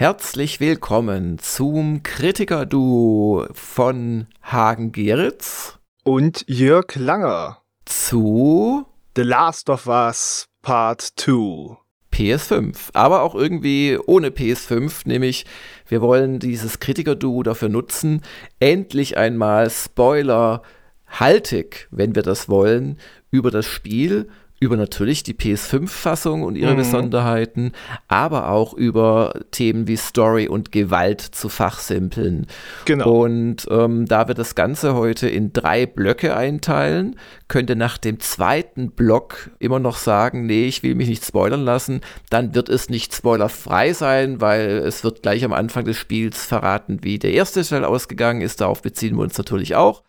Herzlich willkommen zum Kritiker-Duo von Hagen Geritz und Jörg Langer zu The Last of Us Part 2. PS5, aber auch irgendwie ohne PS5, nämlich wir wollen dieses Kritiker-Duo dafür nutzen, endlich einmal Spoiler haltig, wenn wir das wollen, über das Spiel über natürlich die PS5-Fassung und ihre mhm. Besonderheiten, aber auch über Themen wie Story und Gewalt zu fachsimpeln. Genau. Und ähm, da wir das Ganze heute in drei Blöcke einteilen, könnte nach dem zweiten Block immer noch sagen, nee, ich will mich nicht spoilern lassen, dann wird es nicht spoilerfrei sein, weil es wird gleich am Anfang des Spiels verraten, wie der erste Teil ausgegangen ist. Darauf beziehen wir uns natürlich auch.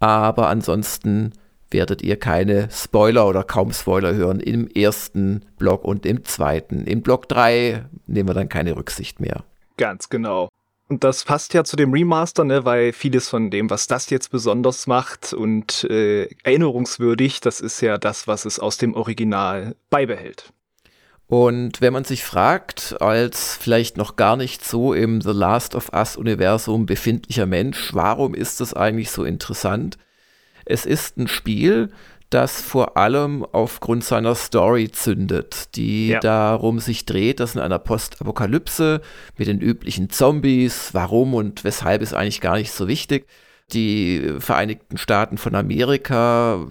Aber ansonsten werdet ihr keine Spoiler oder kaum Spoiler hören im ersten Block und im zweiten. Im Block 3 nehmen wir dann keine Rücksicht mehr. Ganz genau. Und das passt ja zu dem Remaster, ne, weil vieles von dem, was das jetzt besonders macht und äh, erinnerungswürdig, das ist ja das, was es aus dem Original beibehält. Und wenn man sich fragt, als vielleicht noch gar nicht so im The Last of Us-Universum befindlicher Mensch, warum ist das eigentlich so interessant? Es ist ein Spiel, das vor allem aufgrund seiner Story zündet, die ja. darum sich dreht, dass in einer Postapokalypse mit den üblichen Zombies, warum und weshalb ist eigentlich gar nicht so wichtig, die Vereinigten Staaten von Amerika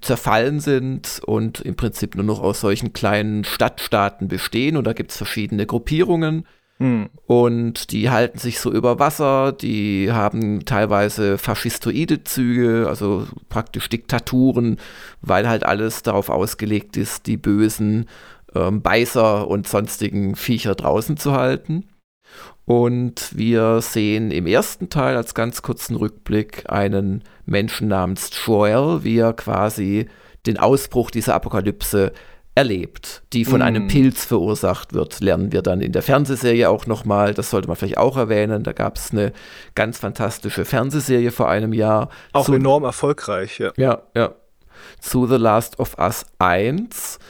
zerfallen sind und im Prinzip nur noch aus solchen kleinen Stadtstaaten bestehen und da gibt es verschiedene Gruppierungen hm. Und die halten sich so über Wasser, die haben teilweise faschistoide Züge, also praktisch Diktaturen, weil halt alles darauf ausgelegt ist, die bösen ähm, Beißer und sonstigen Viecher draußen zu halten. Und wir sehen im ersten Teil als ganz kurzen Rückblick einen Menschen namens Joel, wie er quasi den Ausbruch dieser Apokalypse erlebt, die von mm. einem Pilz verursacht wird, lernen wir dann in der Fernsehserie auch nochmal. Das sollte man vielleicht auch erwähnen. Da gab es eine ganz fantastische Fernsehserie vor einem Jahr. Auch zu, enorm erfolgreich, ja. Ja, ja. Zu The Last of Us 1.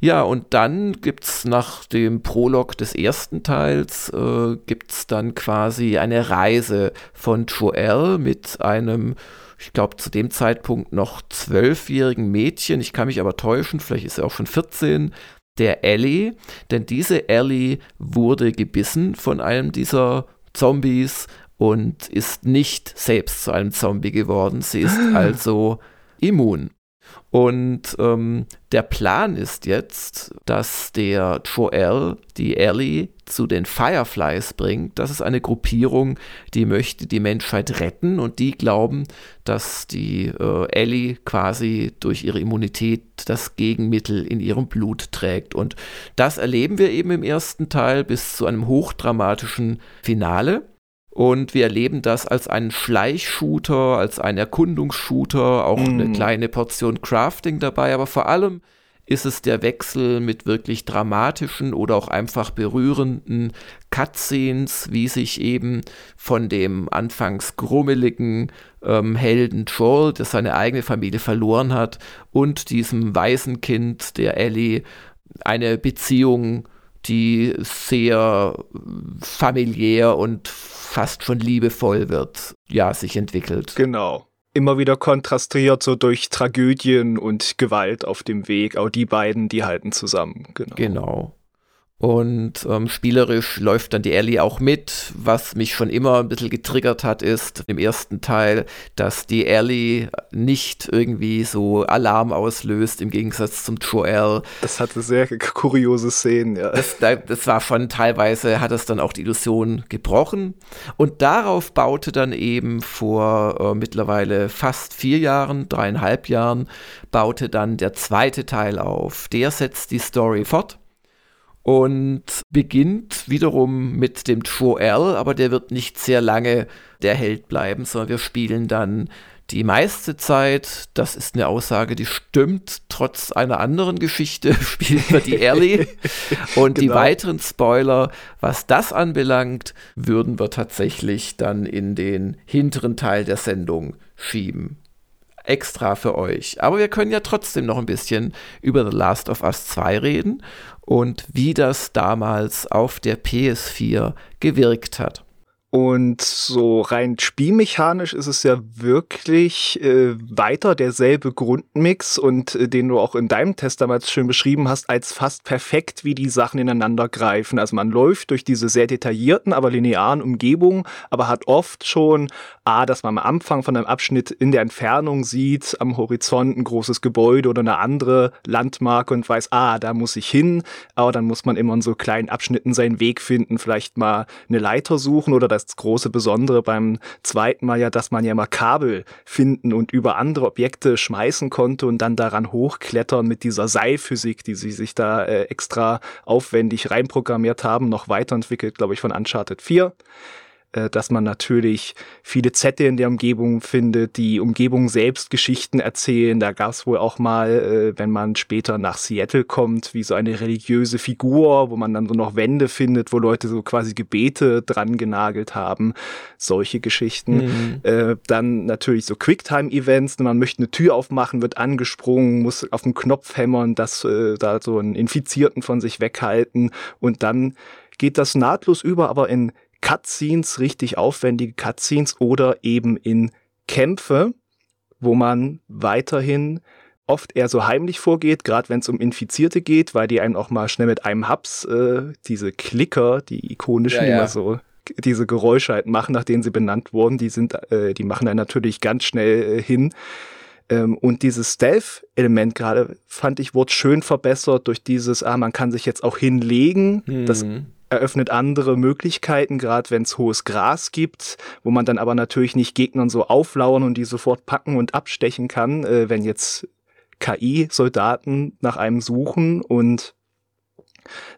Ja, und dann gibt es nach dem Prolog des ersten Teils, äh, gibt es dann quasi eine Reise von Joel mit einem ich glaube, zu dem Zeitpunkt noch zwölfjährigen Mädchen, ich kann mich aber täuschen, vielleicht ist er auch schon 14, der Ellie, denn diese Ellie wurde gebissen von einem dieser Zombies und ist nicht selbst zu einem Zombie geworden. Sie ist also immun. Und ähm, der Plan ist jetzt, dass der Joel die Ellie zu den Fireflies bringt. Das ist eine Gruppierung, die möchte die Menschheit retten und die glauben, dass die äh, Ellie quasi durch ihre Immunität das Gegenmittel in ihrem Blut trägt. Und das erleben wir eben im ersten Teil bis zu einem hochdramatischen Finale. Und wir erleben das als einen Schleichshooter, als einen Erkundungsshooter, auch mm. eine kleine Portion Crafting dabei, aber vor allem ist es der Wechsel mit wirklich dramatischen oder auch einfach berührenden Cutscenes, wie sich eben von dem anfangs grummeligen ähm, Helden Joel, der seine eigene Familie verloren hat, und diesem Waisenkind der Ellie eine Beziehung die sehr familiär und fast schon liebevoll wird, ja, sich entwickelt. Genau. Immer wieder kontrastiert so durch Tragödien und Gewalt auf dem Weg. Auch die beiden, die halten zusammen. Genau. Genau. Und ähm, spielerisch läuft dann die Ellie auch mit. Was mich schon immer ein bisschen getriggert hat, ist im ersten Teil, dass die Ellie nicht irgendwie so Alarm auslöst, im Gegensatz zum Joel. Das hatte sehr kuriose Szenen, ja. Das, das war schon teilweise, hat es dann auch die Illusion gebrochen. Und darauf baute dann eben vor äh, mittlerweile fast vier Jahren, dreieinhalb Jahren, baute dann der zweite Teil auf. Der setzt die Story fort und beginnt wiederum mit dem Joel, aber der wird nicht sehr lange der Held bleiben, sondern wir spielen dann die meiste Zeit, das ist eine Aussage, die stimmt, trotz einer anderen Geschichte spielen wir die Ellie. Und genau. die weiteren Spoiler, was das anbelangt, würden wir tatsächlich dann in den hinteren Teil der Sendung schieben. extra für euch. Aber wir können ja trotzdem noch ein bisschen über The Last of Us 2 reden und wie das damals auf der PS4 gewirkt hat. Und so rein spielmechanisch ist es ja wirklich äh, weiter derselbe Grundmix und äh, den du auch in deinem Test damals schön beschrieben hast, als fast perfekt, wie die Sachen ineinander greifen. Also man läuft durch diese sehr detaillierten, aber linearen Umgebungen, aber hat oft schon, ah, dass man am Anfang von einem Abschnitt in der Entfernung sieht, am Horizont ein großes Gebäude oder eine andere Landmarke und weiß, ah, da muss ich hin. Aber dann muss man immer in so kleinen Abschnitten seinen Weg finden, vielleicht mal eine Leiter suchen oder das das große Besondere beim zweiten Mal ja, dass man ja mal Kabel finden und über andere Objekte schmeißen konnte und dann daran hochklettern mit dieser Seilphysik, die sie sich da äh, extra aufwendig reinprogrammiert haben, noch weiterentwickelt, glaube ich, von Uncharted 4. Äh, dass man natürlich viele Zettel in der Umgebung findet, die Umgebung selbst Geschichten erzählen. Da gab es wohl auch mal, äh, wenn man später nach Seattle kommt, wie so eine religiöse Figur, wo man dann so noch Wände findet, wo Leute so quasi Gebete dran genagelt haben. Solche Geschichten. Mhm. Äh, dann natürlich so Quicktime-Events. Man möchte eine Tür aufmachen, wird angesprungen, muss auf den Knopf hämmern, dass da so einen Infizierten von sich weghalten und dann geht das nahtlos über, aber in Cutscenes, richtig aufwendige Cutscenes oder eben in Kämpfe, wo man weiterhin oft eher so heimlich vorgeht, gerade wenn es um Infizierte geht, weil die einen auch mal schnell mit einem Haps äh, diese Klicker, die ikonischen, ja, ja. immer so diese Geräusche halt machen, nach denen sie benannt wurden, die sind, äh, die machen dann natürlich ganz schnell äh, hin. Ähm, und dieses Stealth-Element gerade fand ich wurde schön verbessert durch dieses, ah, man kann sich jetzt auch hinlegen. Mhm. Das eröffnet andere Möglichkeiten, gerade wenn es hohes Gras gibt, wo man dann aber natürlich nicht Gegnern so auflauern und die sofort packen und abstechen kann, äh, wenn jetzt KI-Soldaten nach einem suchen und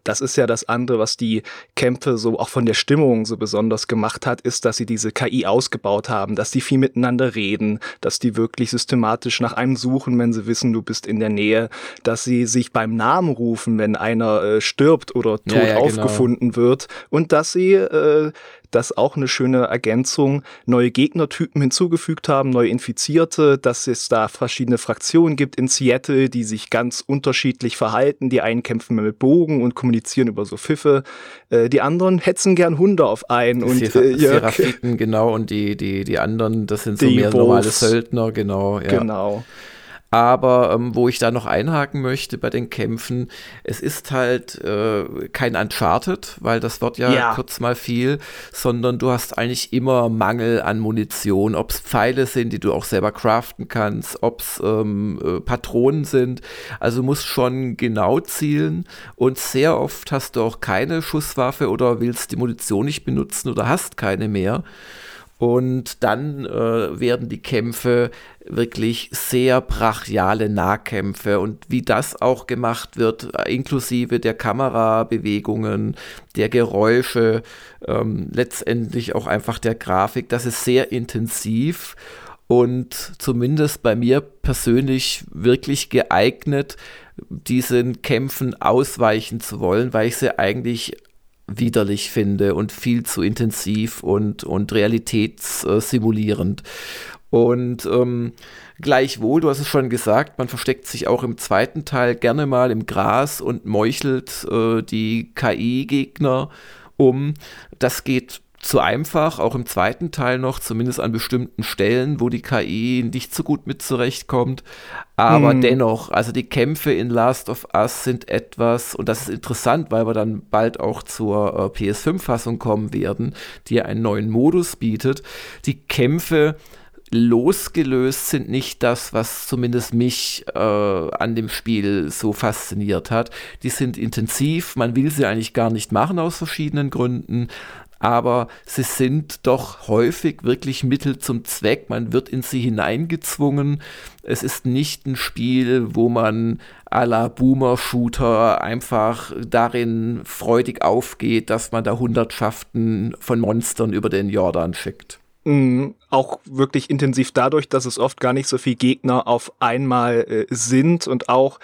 das ist ja das andere, was die Kämpfe so auch von der Stimmung so besonders gemacht hat, ist, dass sie diese KI ausgebaut haben, dass die viel miteinander reden, dass die wirklich systematisch nach einem suchen, wenn sie wissen, du bist in der Nähe, dass sie sich beim Namen rufen, wenn einer äh, stirbt oder tot ja, ja, genau. aufgefunden genau. wird und dass sie äh, das auch eine schöne Ergänzung, neue Gegnertypen hinzugefügt haben, neue Infizierte, dass es da verschiedene Fraktionen gibt in Seattle, die sich ganz unterschiedlich verhalten. Die einen kämpfen mit Bogen und kommunizieren über so Pfiffe. Äh, die anderen hetzen gern Hunde auf einen. Und, äh, Seraphiten, genau, und die, die, die anderen, das sind so mehr normale Söldner, genau. Ja. Genau. Aber ähm, wo ich da noch einhaken möchte bei den Kämpfen, es ist halt äh, kein Uncharted, weil das wird ja, ja, kurz mal viel, sondern du hast eigentlich immer Mangel an Munition, ob es Pfeile sind, die du auch selber craften kannst, ob es ähm, äh, Patronen sind. Also du musst schon genau zielen und sehr oft hast du auch keine Schusswaffe oder willst die Munition nicht benutzen oder hast keine mehr. Und dann äh, werden die Kämpfe wirklich sehr brachiale Nahkämpfe und wie das auch gemacht wird, inklusive der Kamerabewegungen, der Geräusche, ähm, letztendlich auch einfach der Grafik, das ist sehr intensiv und zumindest bei mir persönlich wirklich geeignet, diesen Kämpfen ausweichen zu wollen, weil ich sie eigentlich widerlich finde und viel zu intensiv und, und realitätssimulierend. Und ähm, gleichwohl, du hast es schon gesagt, man versteckt sich auch im zweiten Teil gerne mal im Gras und meuchelt äh, die KI-Gegner um. Das geht zu einfach, auch im zweiten Teil noch, zumindest an bestimmten Stellen, wo die KI nicht so gut mit zurechtkommt. Aber hm. dennoch, also die Kämpfe in Last of Us sind etwas, und das ist interessant, weil wir dann bald auch zur äh, PS5-Fassung kommen werden, die einen neuen Modus bietet. Die Kämpfe losgelöst sind nicht das, was zumindest mich äh, an dem Spiel so fasziniert hat. Die sind intensiv, man will sie eigentlich gar nicht machen aus verschiedenen Gründen, aber sie sind doch häufig wirklich Mittel zum Zweck. Man wird in sie hineingezwungen. Es ist nicht ein Spiel, wo man à la Boomer-Shooter einfach darin freudig aufgeht, dass man da Hundertschaften von Monstern über den Jordan schickt. Mhm, auch wirklich intensiv dadurch, dass es oft gar nicht so viele Gegner auf einmal äh, sind und auch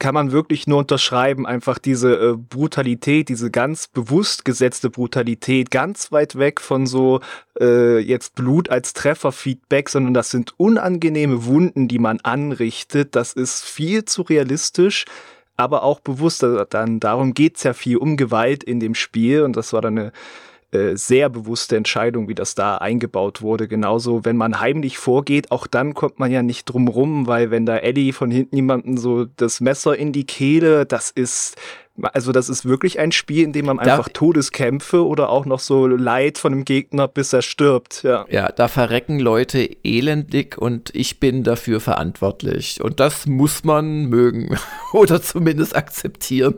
kann man wirklich nur unterschreiben, einfach diese äh, Brutalität, diese ganz bewusst gesetzte Brutalität, ganz weit weg von so äh, jetzt Blut als Trefferfeedback, sondern das sind unangenehme Wunden, die man anrichtet. Das ist viel zu realistisch aber auch bewusst. Dann darum geht's ja viel um Gewalt in dem Spiel und das war dann eine äh, sehr bewusste Entscheidung, wie das da eingebaut wurde. Genauso, wenn man heimlich vorgeht, auch dann kommt man ja nicht drum rum, weil wenn da Eddie von hinten jemanden so das Messer in die Kehle, das ist also das ist wirklich ein Spiel, in dem man da, einfach Todeskämpfe oder auch noch so Leid von dem Gegner, bis er stirbt. Ja. ja, da verrecken Leute elendig und ich bin dafür verantwortlich. Und das muss man mögen oder zumindest akzeptieren.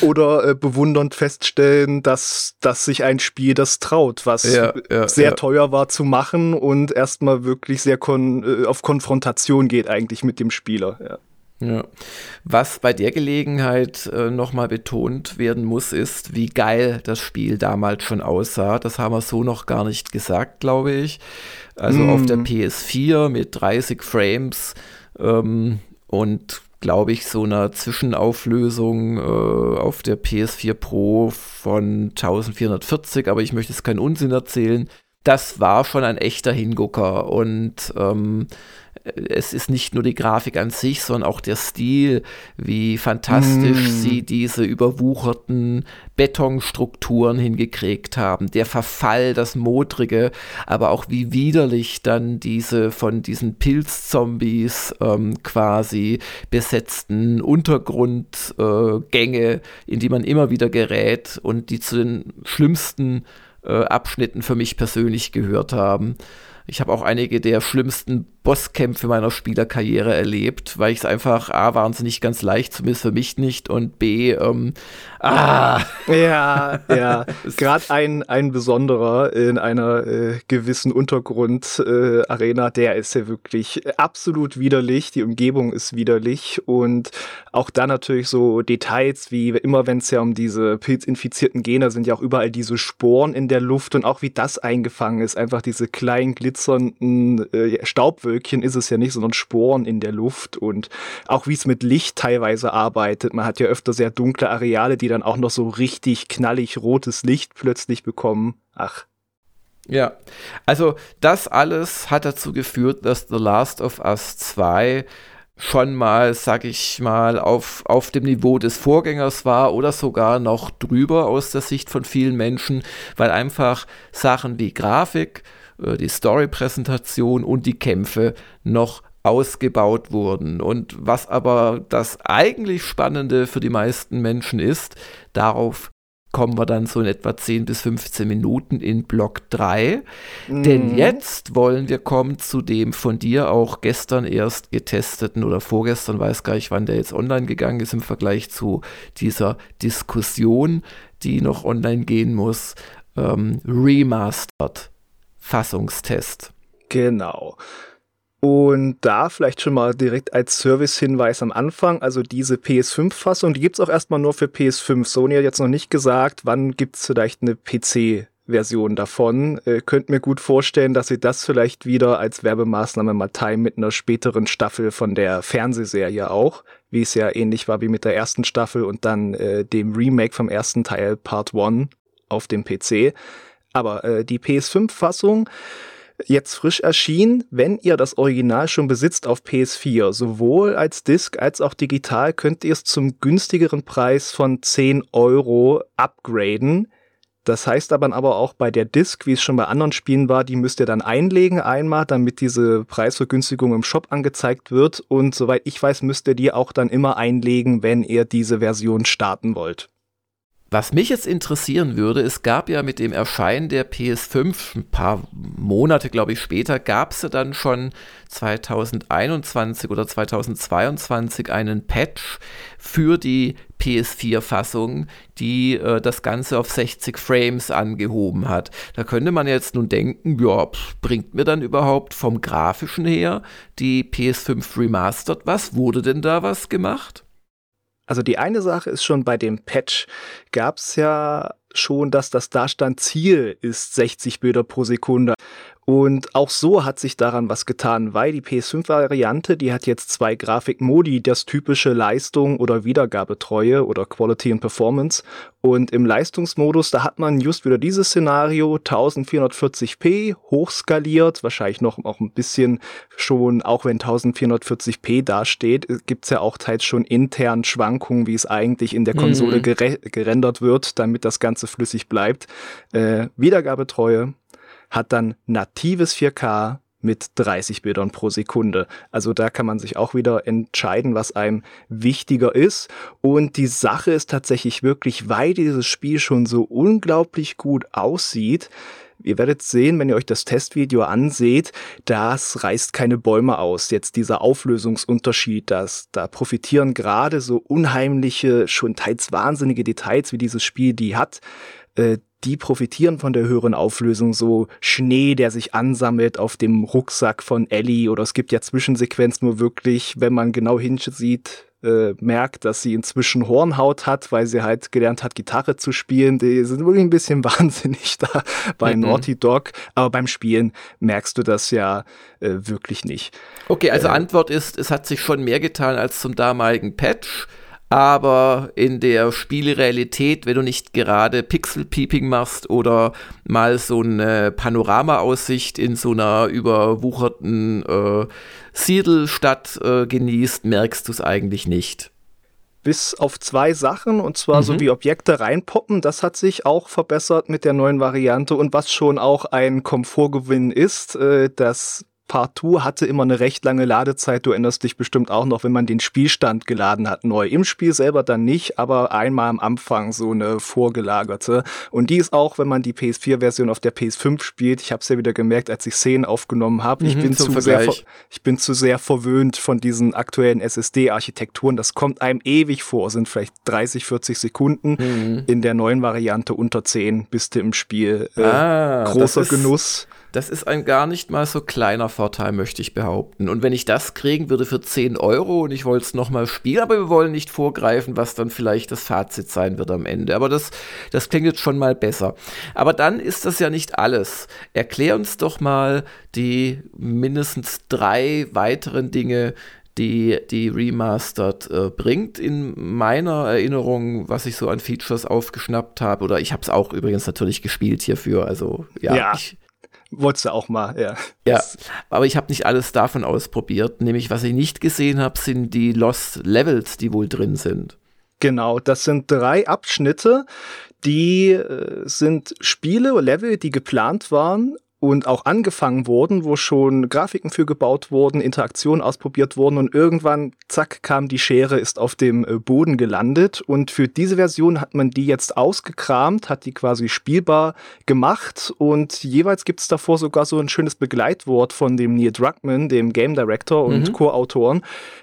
Oder äh, bewundernd feststellen, dass, dass sich ein Spiel das traut, was ja, ja, sehr teuer war zu machen und erstmal wirklich sehr kon äh, auf Konfrontation geht eigentlich mit dem Spieler. Ja. Was bei der Gelegenheit äh, nochmal betont werden muss, ist, wie geil das Spiel damals schon aussah. Das haben wir so noch gar nicht gesagt, glaube ich. Also mm. auf der PS4 mit 30 Frames ähm, und glaube ich, so einer Zwischenauflösung äh, auf der PS4 Pro von 1440, aber ich möchte jetzt keinen Unsinn erzählen. Das war schon ein echter Hingucker und ähm, es ist nicht nur die Grafik an sich, sondern auch der Stil, wie fantastisch mm. sie diese überwucherten Betonstrukturen hingekriegt haben, der Verfall, das Modrige, aber auch wie widerlich dann diese von diesen Pilzzombies ähm, quasi besetzten Untergrundgänge, äh, in die man immer wieder gerät und die zu den schlimmsten äh, Abschnitten für mich persönlich gehört haben. Ich habe auch einige der schlimmsten Bosskämpfe meiner Spielerkarriere erlebt, weil ich es einfach A, waren sie nicht ganz leicht, zumindest für mich nicht, und B, ähm, ah. Ja, ja. Gerade ein, ein besonderer in einer äh, gewissen Untergrundarena, äh, der ist ja wirklich absolut widerlich. Die Umgebung ist widerlich und auch dann natürlich so Details wie immer, wenn es ja um diese pilzinfizierten Gene sind, ja auch überall diese Sporen in der Luft und auch wie das eingefangen ist. Einfach diese kleinen glitzernden äh, Staubwölkchen Wölkchen ist es ja nicht, sondern Sporen in der Luft und auch wie es mit Licht teilweise arbeitet. Man hat ja öfter sehr dunkle Areale, die dann auch noch so richtig knallig rotes Licht plötzlich bekommen. Ach. Ja, also das alles hat dazu geführt, dass The Last of Us 2 schon mal, sag ich mal, auf, auf dem Niveau des Vorgängers war oder sogar noch drüber aus der Sicht von vielen Menschen, weil einfach Sachen wie Grafik, die Story-Präsentation und die Kämpfe noch ausgebaut wurden. Und was aber das eigentlich Spannende für die meisten Menschen ist, darauf kommen wir dann so in etwa 10 bis 15 Minuten in Block 3. Mhm. Denn jetzt wollen wir kommen zu dem von dir auch gestern erst getesteten oder vorgestern, weiß gar nicht, wann der jetzt online gegangen ist im Vergleich zu dieser Diskussion, die noch online gehen muss, ähm, Remastered Fassungstest. Genau. Und da vielleicht schon mal direkt als Service-Hinweis am Anfang, also diese PS5-Fassung, die gibt es auch erstmal nur für PS5. Sony hat jetzt noch nicht gesagt, wann gibt es vielleicht eine PC-Version davon. Äh, könnt mir gut vorstellen, dass sie das vielleicht wieder als Werbemaßnahme mal teilen mit einer späteren Staffel von der Fernsehserie auch, wie es ja ähnlich war wie mit der ersten Staffel und dann äh, dem Remake vom ersten Teil Part 1 auf dem PC. Aber äh, die PS5-Fassung jetzt frisch erschienen, wenn ihr das Original schon besitzt auf PS4, sowohl als Disc als auch digital, könnt ihr es zum günstigeren Preis von 10 Euro upgraden. Das heißt aber, aber auch bei der Disc, wie es schon bei anderen Spielen war, die müsst ihr dann einlegen einmal, damit diese Preisvergünstigung im Shop angezeigt wird. Und soweit ich weiß, müsst ihr die auch dann immer einlegen, wenn ihr diese Version starten wollt. Was mich jetzt interessieren würde, es gab ja mit dem Erscheinen der PS5, ein paar Monate, glaube ich, später, gab es ja dann schon 2021 oder 2022 einen Patch für die PS4-Fassung, die äh, das Ganze auf 60 Frames angehoben hat. Da könnte man jetzt nun denken, ja, bringt mir dann überhaupt vom grafischen her die PS5 Remastered was? Wurde denn da was gemacht? Also die eine Sache ist schon bei dem Patch gab es ja schon, dass das Darstand Ziel ist 60 Bilder pro Sekunde. Und auch so hat sich daran was getan, weil die PS5-Variante, die hat jetzt zwei Grafikmodi, das typische Leistung oder Wiedergabetreue oder Quality and Performance. Und im Leistungsmodus, da hat man just wieder dieses Szenario 1440p hochskaliert, wahrscheinlich noch auch ein bisschen schon, auch wenn 1440p dasteht, gibt's ja auch teils schon intern Schwankungen, wie es eigentlich in der Konsole mhm. gerendert wird, damit das Ganze flüssig bleibt. Äh, Wiedergabetreue, hat dann natives 4K mit 30 Bildern pro Sekunde. Also da kann man sich auch wieder entscheiden, was einem wichtiger ist. Und die Sache ist tatsächlich wirklich, weil dieses Spiel schon so unglaublich gut aussieht, Ihr werdet sehen, wenn ihr euch das Testvideo anseht, das reißt keine Bäume aus. Jetzt dieser Auflösungsunterschied, das, da profitieren gerade so unheimliche, schon teils wahnsinnige Details, wie dieses Spiel die hat, äh, die profitieren von der höheren Auflösung, so Schnee, der sich ansammelt auf dem Rucksack von Ellie oder es gibt ja Zwischensequenzen, wo wirklich, wenn man genau hinsieht, äh, merkt, dass sie inzwischen Hornhaut hat, weil sie halt gelernt hat, Gitarre zu spielen. Die sind wirklich ein bisschen wahnsinnig da bei mhm. Naughty Dog, aber beim Spielen merkst du das ja äh, wirklich nicht. Okay, also äh, Antwort ist, es hat sich schon mehr getan als zum damaligen Patch aber in der Spielrealität, wenn du nicht gerade Pixel-Peeping machst oder mal so eine Panoramaaussicht in so einer überwucherten äh, Siedelstadt äh, genießt, merkst du es eigentlich nicht. Bis auf zwei Sachen, und zwar mhm. so wie Objekte reinpoppen, das hat sich auch verbessert mit der neuen Variante und was schon auch ein Komfortgewinn ist, äh, das Partout hatte immer eine recht lange Ladezeit. Du erinnerst dich bestimmt auch noch, wenn man den Spielstand geladen hat, neu. Im Spiel selber dann nicht, aber einmal am Anfang so eine vorgelagerte. Und die ist auch, wenn man die PS4-Version auf der PS5 spielt. Ich habe es ja wieder gemerkt, als ich Szenen aufgenommen habe. Mhm, ich bin zu sehr, ich bin zu sehr verwöhnt von diesen aktuellen SSD-Architekturen. Das kommt einem ewig vor. Sind vielleicht 30, 40 Sekunden. Mhm. In der neuen Variante unter 10 bist du im Spiel. Äh, ah, großer Genuss. Das ist ein gar nicht mal so kleiner Vorteil, möchte ich behaupten. Und wenn ich das kriegen würde für 10 Euro und ich wollte es nochmal spielen, aber wir wollen nicht vorgreifen, was dann vielleicht das Fazit sein wird am Ende. Aber das, das klingt jetzt schon mal besser. Aber dann ist das ja nicht alles. Erklär uns doch mal die mindestens drei weiteren Dinge, die die Remastered äh, bringt. In meiner Erinnerung, was ich so an Features aufgeschnappt habe, oder ich habe es auch übrigens natürlich gespielt hierfür. Also ja, ja. Ich, Wolltest du auch mal, ja. Ja, aber ich habe nicht alles davon ausprobiert. Nämlich, was ich nicht gesehen habe, sind die Lost Levels, die wohl drin sind. Genau, das sind drei Abschnitte, die äh, sind Spiele, Level, die geplant waren und auch angefangen wurden, wo schon Grafiken für gebaut wurden, Interaktionen ausprobiert wurden und irgendwann, zack, kam die Schere, ist auf dem äh, Boden gelandet und für diese Version hat man die jetzt ausgekramt, hat die quasi spielbar gemacht und jeweils gibt es davor sogar so ein schönes Begleitwort von dem Neil Druckmann, dem Game Director und mhm. Co-Autoren,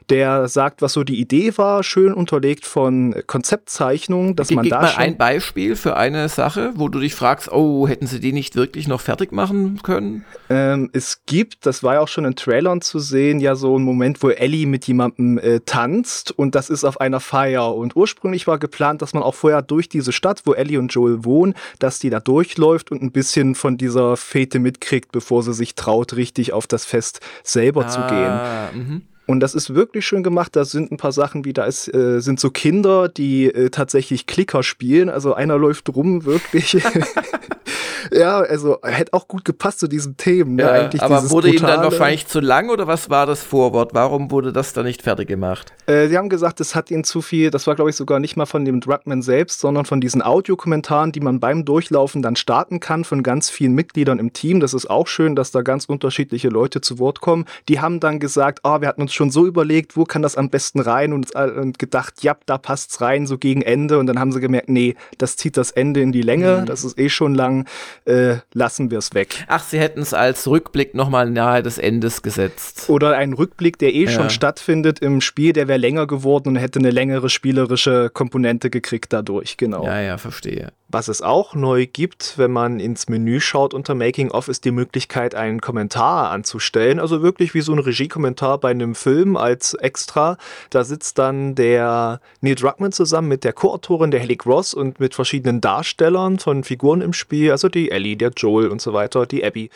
der sagt, was so die Idee war, schön unterlegt von Konzeptzeichnungen, dass Ge man da mal ein Beispiel für eine Sache, wo du dich fragst, oh, hätten sie die nicht wirklich noch fertig machen können? Ähm, es gibt, das war ja auch schon in Trailern zu sehen, ja so ein Moment, wo Ellie mit jemandem äh, tanzt und das ist auf einer Feier. Und ursprünglich war geplant, dass man auch vorher durch diese Stadt, wo Ellie und Joel wohnen, dass die da durchläuft und ein bisschen von dieser Fete mitkriegt, bevor sie sich traut, richtig auf das Fest selber ah, zu gehen. Mh. Und das ist wirklich schön gemacht. Da sind ein paar Sachen wie, da ist, äh, sind so Kinder, die äh, tatsächlich Klicker spielen. Also einer läuft rum, wirklich. ja, also hätte auch gut gepasst zu diesen Themen. Ne? Ja, Eigentlich aber wurde Ihnen dann wahrscheinlich zu lang oder was war das Vorwort? Warum wurde das dann nicht fertig gemacht? Äh, sie haben gesagt, es hat ihnen zu viel, das war glaube ich sogar nicht mal von dem Drugman selbst, sondern von diesen Audiokommentaren, die man beim Durchlaufen dann starten kann von ganz vielen Mitgliedern im Team. Das ist auch schön, dass da ganz unterschiedliche Leute zu Wort kommen. Die haben dann gesagt, ah, oh, wir hatten uns schon so überlegt, wo kann das am besten rein und, und gedacht, ja, da passt's rein, so gegen Ende. Und dann haben sie gemerkt, nee, das zieht das Ende in die Länge, mhm. das ist eh schon lang äh, lassen wir es weg. Ach, sie hätten es als Rückblick nochmal nahe des Endes gesetzt. Oder ein Rückblick, der eh ja. schon stattfindet im Spiel, der wäre länger geworden und hätte eine längere spielerische Komponente gekriegt dadurch, genau. Ja, ja, verstehe. Was es auch neu gibt, wenn man ins Menü schaut unter Making of, ist die Möglichkeit, einen Kommentar anzustellen. Also wirklich wie so ein Regiekommentar bei einem Film als Extra. Da sitzt dann der Neil Druckmann zusammen mit der Co-Autorin, der Haley Gross und mit verschiedenen Darstellern von Figuren im Spiel, also die Ellie, der Joel und so weiter, die Abby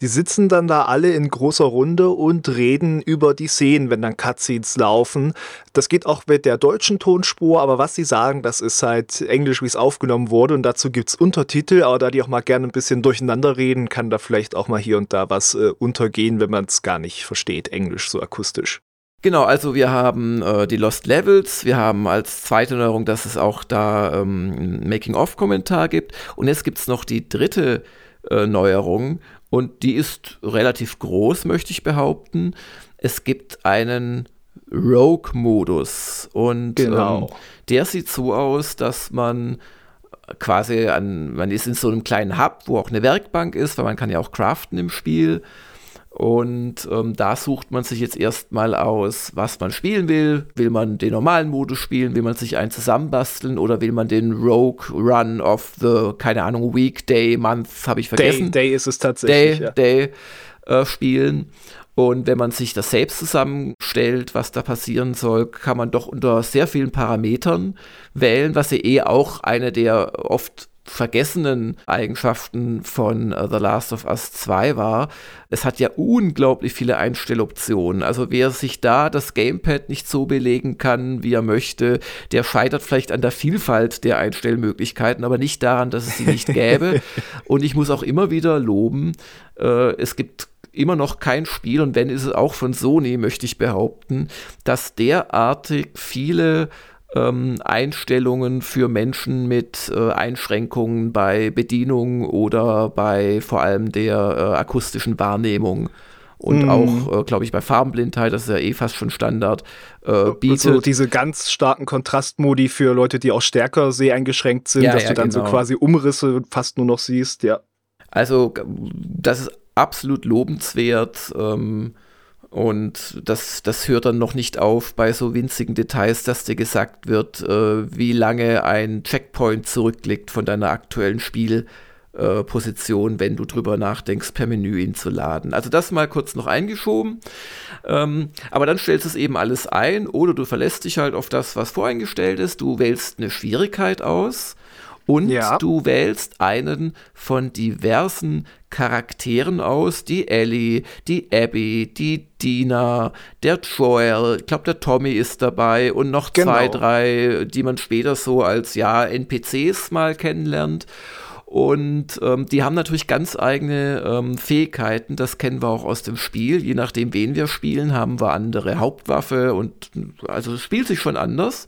Die sitzen dann da alle in großer Runde und reden über die Szenen, wenn dann Cutscenes laufen. Das geht auch mit der deutschen Tonspur, aber was sie sagen, das ist halt Englisch, wie es aufgenommen wurde und dazu gibt's Untertitel, aber da die auch mal gerne ein bisschen durcheinander reden, kann da vielleicht auch mal hier und da was äh, untergehen, wenn man es gar nicht versteht, Englisch so akustisch. Genau, also wir haben äh, die Lost Levels, wir haben als zweite Neuerung, dass es auch da ähm, Making-of-Kommentar gibt und jetzt gibt's noch die dritte äh, Neuerung und die ist relativ groß, möchte ich behaupten. Es gibt einen Rogue-Modus und genau. ähm, der sieht so aus, dass man quasi an, man ist in so einem kleinen Hub, wo auch eine Werkbank ist, weil man kann ja auch craften im Spiel. Und ähm, da sucht man sich jetzt erstmal aus, was man spielen will. Will man den normalen Modus spielen? Will man sich einen zusammenbasteln? Oder will man den Rogue Run of the, keine Ahnung, Week, Day, Month, habe ich vergessen. Day, Day ist es tatsächlich. Day, ja. Day äh, spielen. Und wenn man sich das selbst zusammenstellt, was da passieren soll, kann man doch unter sehr vielen Parametern wählen, was ja eh auch eine der oft vergessenen Eigenschaften von uh, The Last of Us 2 war. Es hat ja unglaublich viele Einstelloptionen. Also wer sich da das Gamepad nicht so belegen kann, wie er möchte, der scheitert vielleicht an der Vielfalt der Einstellmöglichkeiten, aber nicht daran, dass es sie nicht gäbe. Und ich muss auch immer wieder loben, äh, es gibt immer noch kein Spiel, und wenn ist es auch von Sony, möchte ich behaupten, dass derartig viele ähm, Einstellungen für Menschen mit äh, Einschränkungen bei Bedienung oder bei vor allem der äh, akustischen Wahrnehmung und mm. auch, äh, glaube ich, bei Farbenblindheit, das ist ja eh fast schon Standard, äh, bietet. Also diese ganz starken Kontrastmodi für Leute, die auch stärker seheingeschränkt sind, ja, dass ja, du dann genau. so quasi Umrisse fast nur noch siehst, ja. Also, das ist absolut lobenswert. Ähm, und das, das hört dann noch nicht auf bei so winzigen Details, dass dir gesagt wird, äh, wie lange ein Checkpoint zurückliegt von deiner aktuellen Spielposition, äh, wenn du drüber nachdenkst, per Menü ihn zu laden. Also das mal kurz noch eingeschoben. Ähm, aber dann stellst du es eben alles ein oder du verlässt dich halt auf das, was voreingestellt ist. Du wählst eine Schwierigkeit aus und ja. du wählst einen von diversen Charakteren aus, die Ellie, die Abby, die Dina, der Joel, ich glaube der Tommy ist dabei und noch genau. zwei, drei, die man später so als ja NPCs mal kennenlernt. Und ähm, die haben natürlich ganz eigene ähm, Fähigkeiten, das kennen wir auch aus dem Spiel. Je nachdem, wen wir spielen, haben wir andere Hauptwaffe und also es spielt sich schon anders.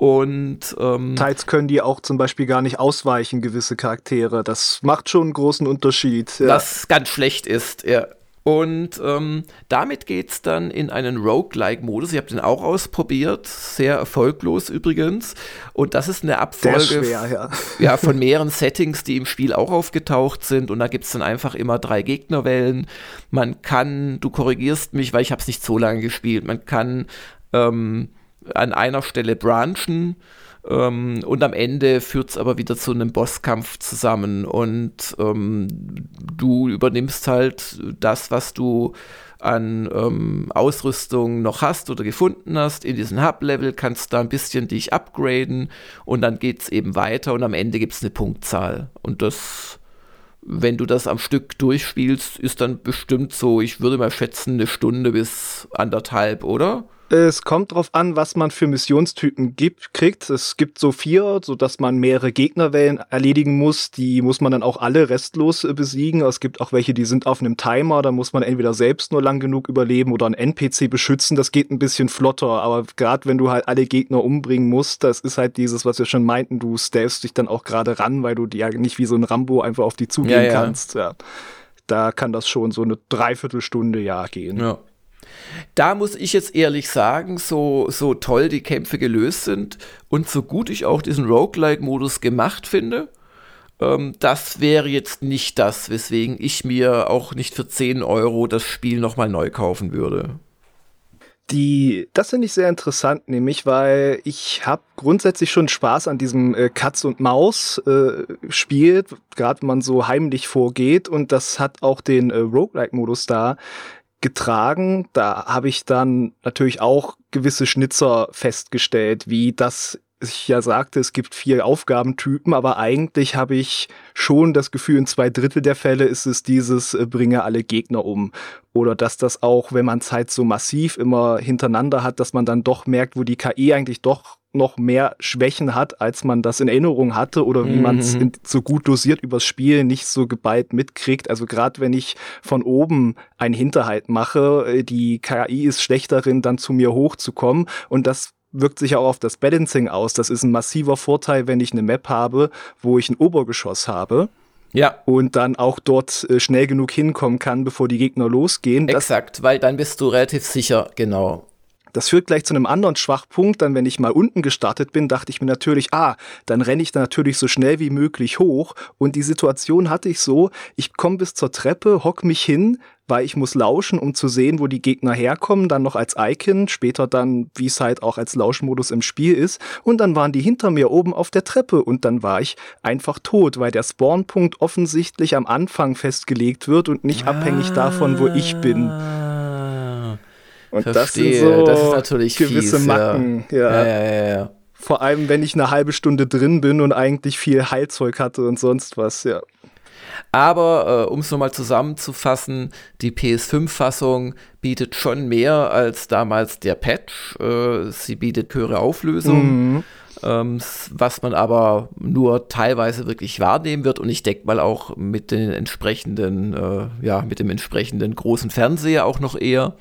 Und ähm, teils können die auch zum Beispiel gar nicht ausweichen, gewisse Charaktere. Das macht schon einen großen Unterschied. Ja. Was ganz schlecht ist, ja. Und ähm, damit geht es dann in einen Roguelike-Modus. Ich habe den auch ausprobiert, sehr erfolglos übrigens. Und das ist eine Abfolge schwer, ja. ja. von mehreren Settings, die im Spiel auch aufgetaucht sind. Und da gibt es dann einfach immer drei Gegnerwellen. Man kann, du korrigierst mich, weil ich habe es nicht so lange gespielt, man kann ähm, an einer Stelle branchen ähm, und am Ende führt es aber wieder zu einem Bosskampf zusammen und ähm, du übernimmst halt das, was du an ähm, Ausrüstung noch hast oder gefunden hast. In diesem Hub-Level kannst du da ein bisschen dich upgraden und dann geht es eben weiter und am Ende gibt es eine Punktzahl. Und das, wenn du das am Stück durchspielst, ist dann bestimmt so, ich würde mal schätzen, eine Stunde bis anderthalb, oder? Es kommt drauf an, was man für Missionstypen gibt, kriegt. Es gibt so vier, so dass man mehrere Gegnerwellen erledigen muss. Die muss man dann auch alle restlos äh, besiegen. Es gibt auch welche, die sind auf einem Timer. Da muss man entweder selbst nur lang genug überleben oder einen NPC beschützen. Das geht ein bisschen flotter. Aber gerade wenn du halt alle Gegner umbringen musst, das ist halt dieses, was wir schon meinten. Du stavst dich dann auch gerade ran, weil du ja nicht wie so ein Rambo einfach auf die zugehen ja, ja. kannst. Ja. Da kann das schon so eine Dreiviertelstunde ja gehen. Ja. Da muss ich jetzt ehrlich sagen, so, so toll die Kämpfe gelöst sind und so gut ich auch diesen Roguelike-Modus gemacht finde, ähm, das wäre jetzt nicht das, weswegen ich mir auch nicht für 10 Euro das Spiel nochmal neu kaufen würde. Die, das finde ich sehr interessant, nämlich, weil ich habe grundsätzlich schon Spaß an diesem äh, Katz und Maus äh, Spiel, gerade wenn man so heimlich vorgeht und das hat auch den äh, Roguelike-Modus da getragen. Da habe ich dann natürlich auch gewisse Schnitzer festgestellt, wie das ich ja sagte, es gibt vier Aufgabentypen, aber eigentlich habe ich schon das Gefühl, in zwei Drittel der Fälle ist es dieses äh, bringe alle Gegner um. Oder dass das auch, wenn man Zeit so massiv immer hintereinander hat, dass man dann doch merkt, wo die KI eigentlich doch noch mehr Schwächen hat, als man das in Erinnerung hatte oder wie mhm. man es so gut dosiert übers Spiel nicht so geballt mitkriegt. Also gerade wenn ich von oben einen Hinterhalt mache, äh, die KI ist schlechterin, dann zu mir hochzukommen und das wirkt sich auch auf das Balancing aus. Das ist ein massiver Vorteil, wenn ich eine Map habe, wo ich ein Obergeschoss habe. Ja. Und dann auch dort äh, schnell genug hinkommen kann, bevor die Gegner losgehen. Exakt, weil dann bist du relativ sicher, genau. Das führt gleich zu einem anderen Schwachpunkt. Dann, wenn ich mal unten gestartet bin, dachte ich mir natürlich, ah, dann renne ich da natürlich so schnell wie möglich hoch. Und die Situation hatte ich so, ich komme bis zur Treppe, hock mich hin, weil ich muss lauschen, um zu sehen, wo die Gegner herkommen, dann noch als Icon, später dann, wie es halt auch als Lauschmodus im Spiel ist. Und dann waren die hinter mir oben auf der Treppe und dann war ich einfach tot, weil der Spawnpunkt offensichtlich am Anfang festgelegt wird und nicht ah. abhängig davon, wo ich bin. Und Verstehe. das sind so das ist natürlich gewisse fies, Macken. Ja. Ja. Ja, ja. Vor allem, wenn ich eine halbe Stunde drin bin und eigentlich viel Heilzeug hatte und sonst was, ja. Aber äh, um es nochmal zusammenzufassen, die PS5-Fassung bietet schon mehr als damals der Patch. Äh, sie bietet höhere Auflösung. Mhm ähm, was man aber nur teilweise wirklich wahrnehmen wird. Und ich denke mal auch mit den entsprechenden, äh, ja, mit dem entsprechenden großen Fernseher auch noch eher.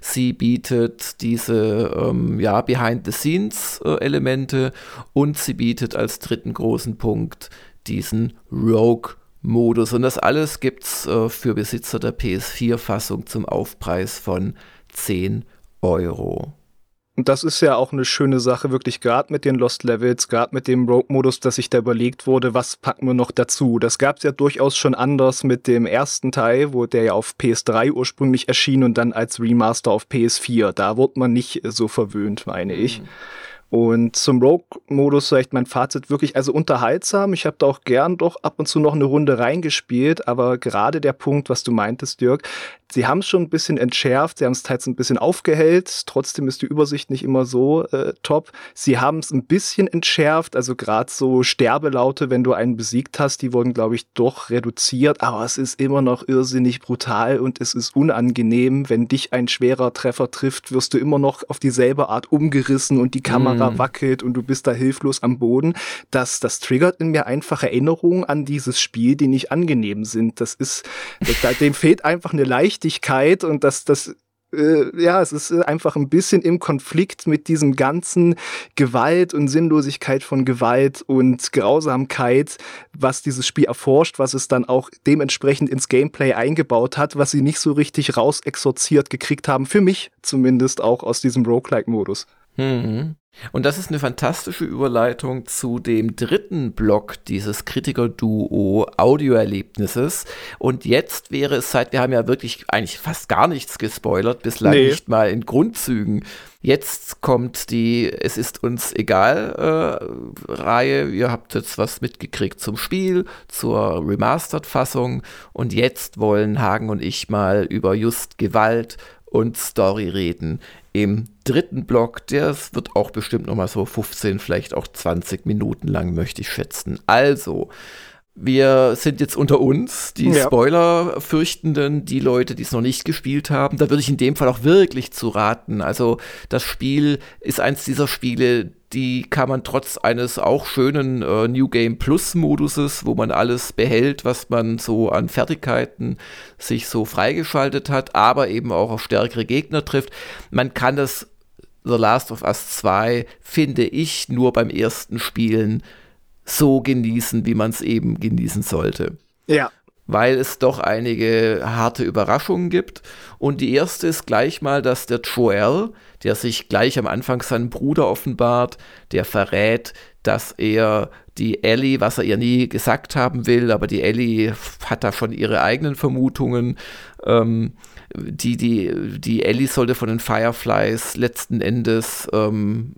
Sie bietet diese, ähm, ja, Behind-the-Scenes-Elemente und sie bietet als dritten großen Punkt diesen Rogue-Modus. Und das alles gibt es äh, für Besitzer der PS4-Fassung zum Aufpreis von 10 Euro. Und das ist ja auch eine schöne Sache, wirklich gerade mit den Lost Levels, gerade mit dem Rogue-Modus, dass sich da überlegt wurde, was packen wir noch dazu. Das gab es ja durchaus schon anders mit dem ersten Teil, wo der ja auf PS3 ursprünglich erschien und dann als Remaster auf PS4. Da wurde man nicht so verwöhnt, meine ich. Mhm. Und zum Rogue-Modus vielleicht mein Fazit wirklich, also unterhaltsam. Ich habe da auch gern doch ab und zu noch eine Runde reingespielt, aber gerade der Punkt, was du meintest, Dirk, sie haben es schon ein bisschen entschärft, sie haben es teils ein bisschen aufgehellt, trotzdem ist die Übersicht nicht immer so äh, top. Sie haben es ein bisschen entschärft, also gerade so Sterbelaute, wenn du einen besiegt hast, die wurden, glaube ich, doch reduziert, aber es ist immer noch irrsinnig brutal und es ist unangenehm. Wenn dich ein schwerer Treffer trifft, wirst du immer noch auf dieselbe Art umgerissen und die Kamera mhm. wackelt und du bist da hilflos am Boden. Das, das triggert in mir einfach Erinnerungen an dieses Spiel, die nicht angenehm sind. Das ist, dem fehlt einfach eine Leichtigkeit und das, das äh, ja, es ist einfach ein bisschen im Konflikt mit diesem ganzen Gewalt und Sinnlosigkeit von Gewalt und Grausamkeit, was dieses Spiel erforscht, was es dann auch dementsprechend ins Gameplay eingebaut hat, was sie nicht so richtig rausexorziert gekriegt haben, für mich zumindest auch aus diesem Roguelike-Modus. Mhm. Und das ist eine fantastische Überleitung zu dem dritten Block dieses Kritiker-Duo Audioerlebnisses. Und jetzt wäre es Zeit, wir haben ja wirklich eigentlich fast gar nichts gespoilert, bislang nee. nicht mal in Grundzügen. Jetzt kommt die Es ist uns egal äh, Reihe. Ihr habt jetzt was mitgekriegt zum Spiel, zur Remastered-Fassung. Und jetzt wollen Hagen und ich mal über just Gewalt und Story reden im dritten Block. Der wird auch bestimmt noch mal so 15, vielleicht auch 20 Minuten lang, möchte ich schätzen. Also, wir sind jetzt unter uns, die ja. Spoiler-Fürchtenden, die Leute, die es noch nicht gespielt haben. Da würde ich in dem Fall auch wirklich zu raten. Also das Spiel ist eins dieser Spiele, die kann man trotz eines auch schönen äh, New Game Plus Moduses, wo man alles behält, was man so an Fertigkeiten sich so freigeschaltet hat, aber eben auch auf stärkere Gegner trifft. Man kann das The Last of Us 2, finde ich, nur beim ersten Spielen so genießen, wie man es eben genießen sollte. Ja. Weil es doch einige harte Überraschungen gibt. Und die erste ist gleich mal, dass der Joel, der sich gleich am Anfang seinen Bruder offenbart, der verrät, dass er die Ellie, was er ihr nie gesagt haben will, aber die Ellie hat da schon ihre eigenen Vermutungen. Ähm, die, die, die Ellie sollte von den Fireflies letzten Endes ähm,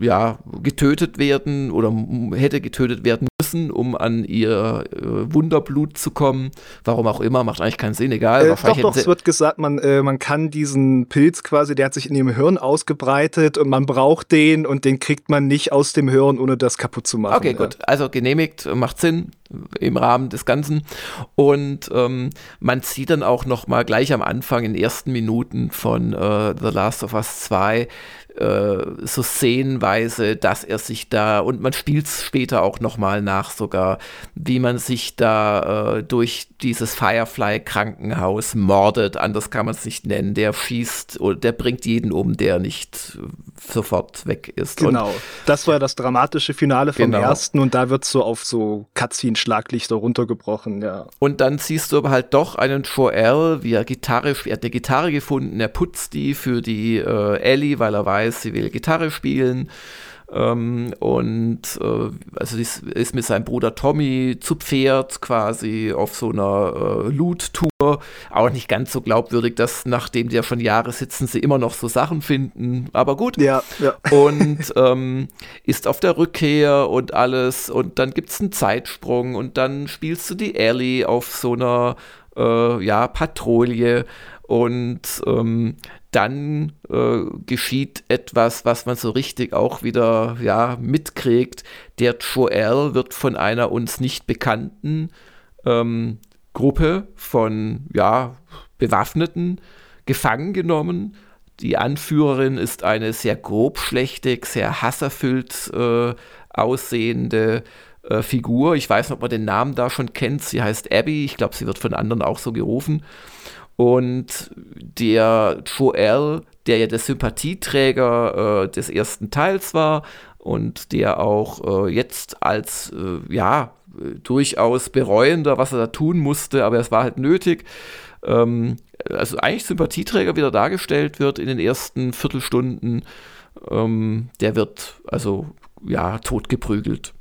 ja, getötet werden oder hätte getötet werden müssen, um an ihr äh, Wunderblut zu kommen. Warum auch immer, macht eigentlich keinen Sinn, egal. Äh, doch, doch, es wird gesagt, man, äh, man kann diesen Pilz quasi, der hat sich in ihrem Hirn ausgebreitet und man braucht den und den kriegt man nicht aus dem Hirn, ohne das kaputt zu machen. Okay, gut. Also genehmigt, macht Sinn im Rahmen des Ganzen. Und ähm, man sieht dann auch noch mal gleich am Anfang in den ersten Minuten von äh, The Last of Us 2 äh, so szenenweise, dass er sich da, und man spielt es später auch nochmal nach sogar, wie man sich da äh, durch dieses Firefly-Krankenhaus mordet, anders kann man es nicht nennen. Der schießt oder der bringt jeden um, der nicht sofort weg ist. Genau, und, das war das dramatische Finale vom genau. ersten und da wird so auf so Cutscene-Schlaglichter runtergebrochen, ja. Und dann siehst du aber halt doch einen Joel, wie er Gitarre, er hat eine Gitarre gefunden, er putzt die für die äh, Ellie, weil er weiß, weiß, sie will Gitarre spielen. Ähm, und äh, also ist, ist mit seinem Bruder Tommy zu Pferd quasi auf so einer äh, Loot-Tour. Auch nicht ganz so glaubwürdig, dass nachdem die ja schon Jahre sitzen, sie immer noch so Sachen finden. Aber gut. Ja, ja. Und ähm, ist auf der Rückkehr und alles. Und dann gibt es einen Zeitsprung und dann spielst du die Ellie auf so einer äh, ja, Patrouille. Und ähm, dann äh, geschieht etwas, was man so richtig auch wieder ja, mitkriegt. Der Joel wird von einer uns nicht bekannten ähm, Gruppe von ja, Bewaffneten gefangen genommen. Die Anführerin ist eine sehr grobschlächtig, sehr hasserfüllt äh, aussehende äh, Figur. Ich weiß nicht, ob man den Namen da schon kennt. Sie heißt Abby. Ich glaube, sie wird von anderen auch so gerufen. Und der Joel, der ja der Sympathieträger äh, des ersten Teils war und der auch äh, jetzt als, äh, ja, durchaus bereuender, was er da tun musste, aber es war halt nötig, ähm, also eigentlich Sympathieträger wieder dargestellt wird in den ersten Viertelstunden, ähm, der wird also, ja, totgeprügelt.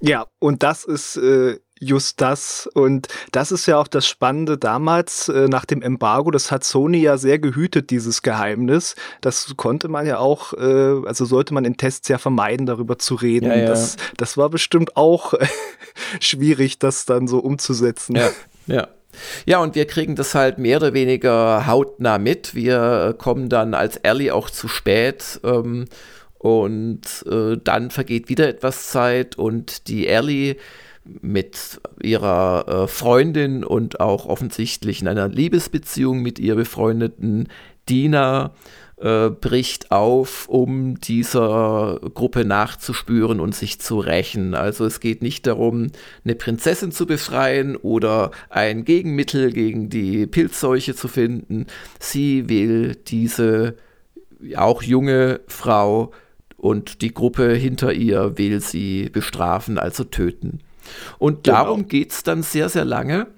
Ja, und das ist äh, just das. Und das ist ja auch das Spannende damals äh, nach dem Embargo. Das hat Sony ja sehr gehütet, dieses Geheimnis. Das konnte man ja auch, äh, also sollte man in Tests ja vermeiden, darüber zu reden. Ja, ja. Das, das war bestimmt auch schwierig, das dann so umzusetzen. Ja, ja. Ja, und wir kriegen das halt mehr oder weniger hautnah mit. Wir kommen dann als Ellie auch zu spät. Ähm, und äh, dann vergeht wieder etwas Zeit und die Ellie mit ihrer äh, Freundin und auch offensichtlich in einer Liebesbeziehung mit ihr befreundeten Dina äh, bricht auf, um dieser Gruppe nachzuspüren und sich zu rächen. Also es geht nicht darum, eine Prinzessin zu befreien oder ein Gegenmittel gegen die Pilzseuche zu finden. Sie will diese auch junge Frau und die Gruppe hinter ihr will sie bestrafen, also töten. Und genau. darum geht es dann sehr, sehr lange.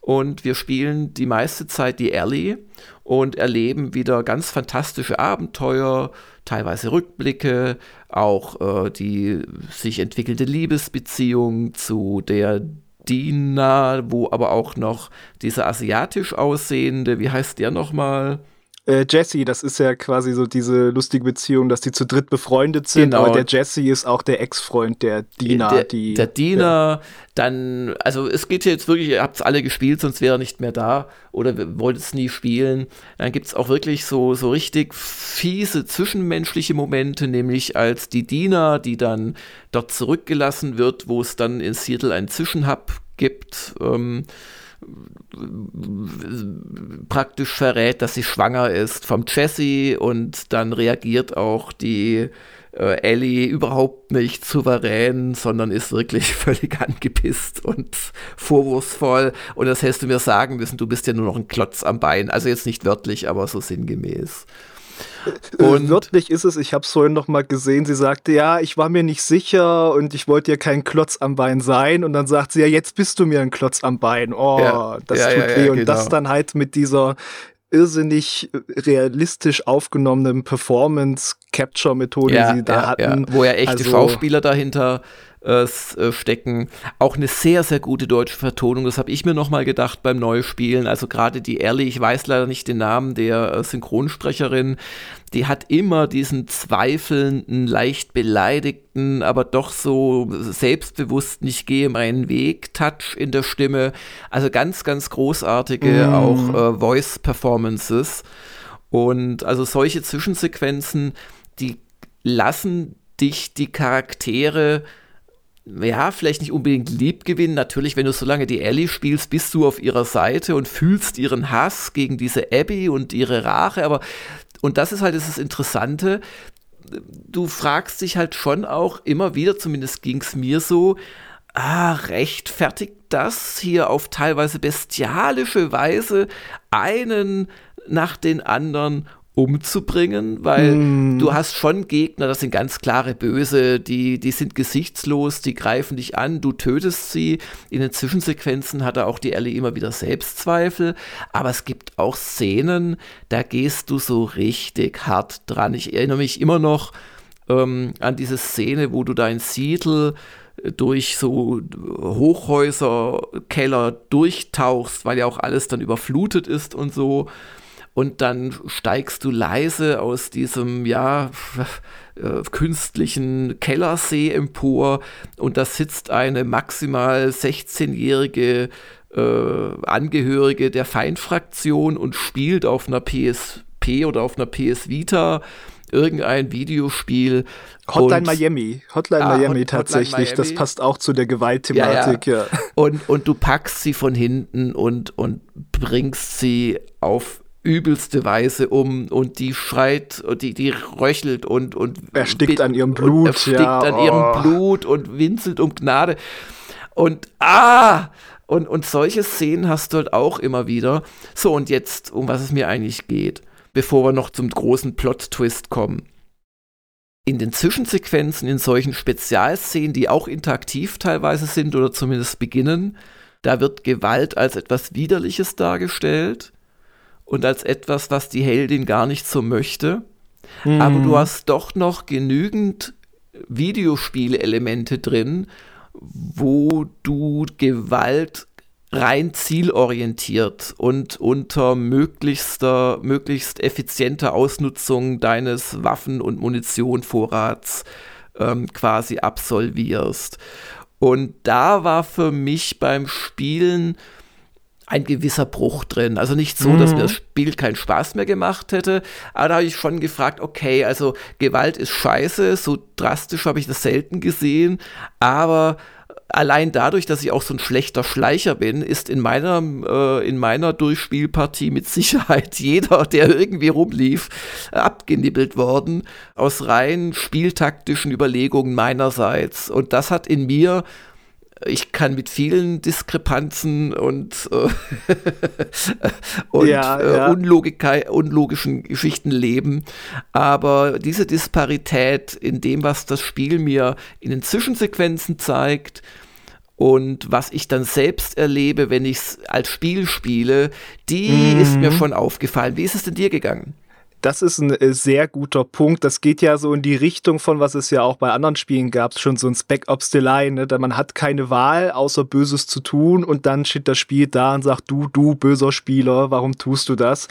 Und wir spielen die meiste Zeit die Ellie und erleben wieder ganz fantastische Abenteuer, teilweise Rückblicke, auch äh, die sich entwickelte Liebesbeziehung zu der Dina, wo aber auch noch dieser asiatisch aussehende, wie heißt der nochmal? Äh, Jesse, das ist ja quasi so diese lustige Beziehung, dass die zu dritt befreundet sind, genau. aber der Jesse ist auch der Ex-Freund der Dina. Der, die, der Dina, ja. dann, also es geht jetzt wirklich, ihr habt es alle gespielt, sonst wäre er nicht mehr da oder wollt es nie spielen. Dann gibt es auch wirklich so, so richtig fiese zwischenmenschliche Momente, nämlich als die Dina, die dann dort zurückgelassen wird, wo es dann in Seattle einen Zwischenhub gibt, ähm, praktisch verrät, dass sie schwanger ist vom Jesse und dann reagiert auch die äh, Ellie überhaupt nicht souverän, sondern ist wirklich völlig angepisst und vorwurfsvoll. Und das hättest du mir sagen müssen, du bist ja nur noch ein Klotz am Bein. Also jetzt nicht wörtlich, aber so sinngemäß. Äh, und Wörtlich ist es, ich habe es vorhin noch mal gesehen, sie sagte, ja, ich war mir nicht sicher und ich wollte ja kein Klotz am Bein sein. Und dann sagt sie, ja, jetzt bist du mir ein Klotz am Bein. Oh, ja, das ja, tut ja, weh. Und genau. das dann halt mit dieser irrsinnig realistisch aufgenommenen Performance-Capture-Methode ja, sie da hatten. Wo ja echte Also- Schauspieler dahinter äh, äh, stecken. Auch eine sehr, sehr gute deutsche Vertonung. Das habe ich mir nochmal gedacht beim Neuspielen. Also gerade die Ellie, ich weiß leider nicht den Namen der äh, Synchronsprecherin, die hat immer diesen zweifelnden, leicht beleidigten, aber doch so selbstbewussten, ich gehe meinen Weg, Touch in der Stimme. Also ganz, ganz großartige Mm. auch äh, Voice-Performances. Und also solche Zwischensequenzen, die lassen dich die Charaktere ja, vielleicht nicht unbedingt lieb gewinnen. Natürlich, wenn du so lange die Ellie spielst, bist du auf ihrer Seite und fühlst ihren Hass gegen diese Abby und ihre Rache. Aber, und das ist halt das Interessante, du fragst dich halt schon auch immer wieder, zumindest ging es mir so, ah, rechtfertigt das hier auf teilweise bestialische Weise einen nach den anderen umzubringen, weil Mm. du hast schon Gegner, das sind ganz klare Böse, die, die sind gesichtslos, die greifen dich an, du tötest sie. In den Zwischensequenzen hat er auch die Ellie immer wieder Selbstzweifel, aber es gibt auch Szenen, da gehst du so richtig hart dran. Ich erinnere mich immer noch ähm, an diese Szene, wo du dein Siedel durch so Hochhäuser, Keller durchtauchst, weil ja auch alles dann überflutet ist und so. Und dann steigst du leise aus diesem, ja, äh, künstlichen Kellersee empor und da sitzt eine maximal 16-jährige äh, Angehörige der Feindfraktion und spielt auf einer PSP oder auf einer PS Vita irgendein Videospiel. Hotline und, Miami. Hotline Ah, Miami Hot- tatsächlich. Hotline Das Miami. passt auch zu der Gewaltthematik, ja. Und, und du packst sie von hinten und, und bringst sie auf übelste Weise um und die schreit und die, die röchelt und, und Erstickt an ihrem Blut, erstickt ja, an oh. ihrem Blut und winselt um Gnade. Und ah! Und, und solche Szenen hast du halt auch immer wieder. So, und jetzt, um was es mir eigentlich geht, bevor wir noch zum großen Plot-Twist kommen. In den Zwischensequenzen, in solchen Spezialszenen, die auch interaktiv teilweise sind oder zumindest beginnen, da wird Gewalt als etwas Widerliches dargestellt und als etwas, was die Heldin gar nicht so möchte. Aber Mhm. du hast doch noch genügend Videospielelemente drin, wo du Gewalt rein zielorientiert und unter möglichster, möglichst effizienter Ausnutzung deines Waffen- und Munitionvorrats ähm, quasi absolvierst. Und da war für mich beim Spielen ein gewisser Bruch drin. Also nicht so, dass mir das Spiel keinen Spaß mehr gemacht hätte, aber da habe ich schon gefragt, okay, also Gewalt ist scheiße, so drastisch habe ich das selten gesehen, aber allein dadurch, dass ich auch so ein schlechter Schleicher bin, ist in meiner, äh, in meiner Durchspielpartie mit Sicherheit jeder, der irgendwie rumlief, abgenibbelt worden aus rein spieltaktischen Überlegungen meinerseits. Und das hat in mir ich kann mit vielen Diskrepanzen und, äh, und Ja, äh, ja. Unlogischen Geschichten leben. Aber diese Disparität in dem, was das Spiel mir in den Zwischensequenzen zeigt und was ich dann selbst erlebe, wenn ich es als Spiel spiele, die Mhm. ist mir schon aufgefallen. Wie ist es denn dir gegangen? Das ist ein äh, sehr guter Punkt. Das geht ja so in die Richtung von, was es ja auch bei anderen Spielen gab, schon so ein Spec Ops Delay, ne? Man hat keine Wahl, außer Böses zu tun und dann steht das Spiel da und sagt, du, du, böser Spieler, warum tust du das?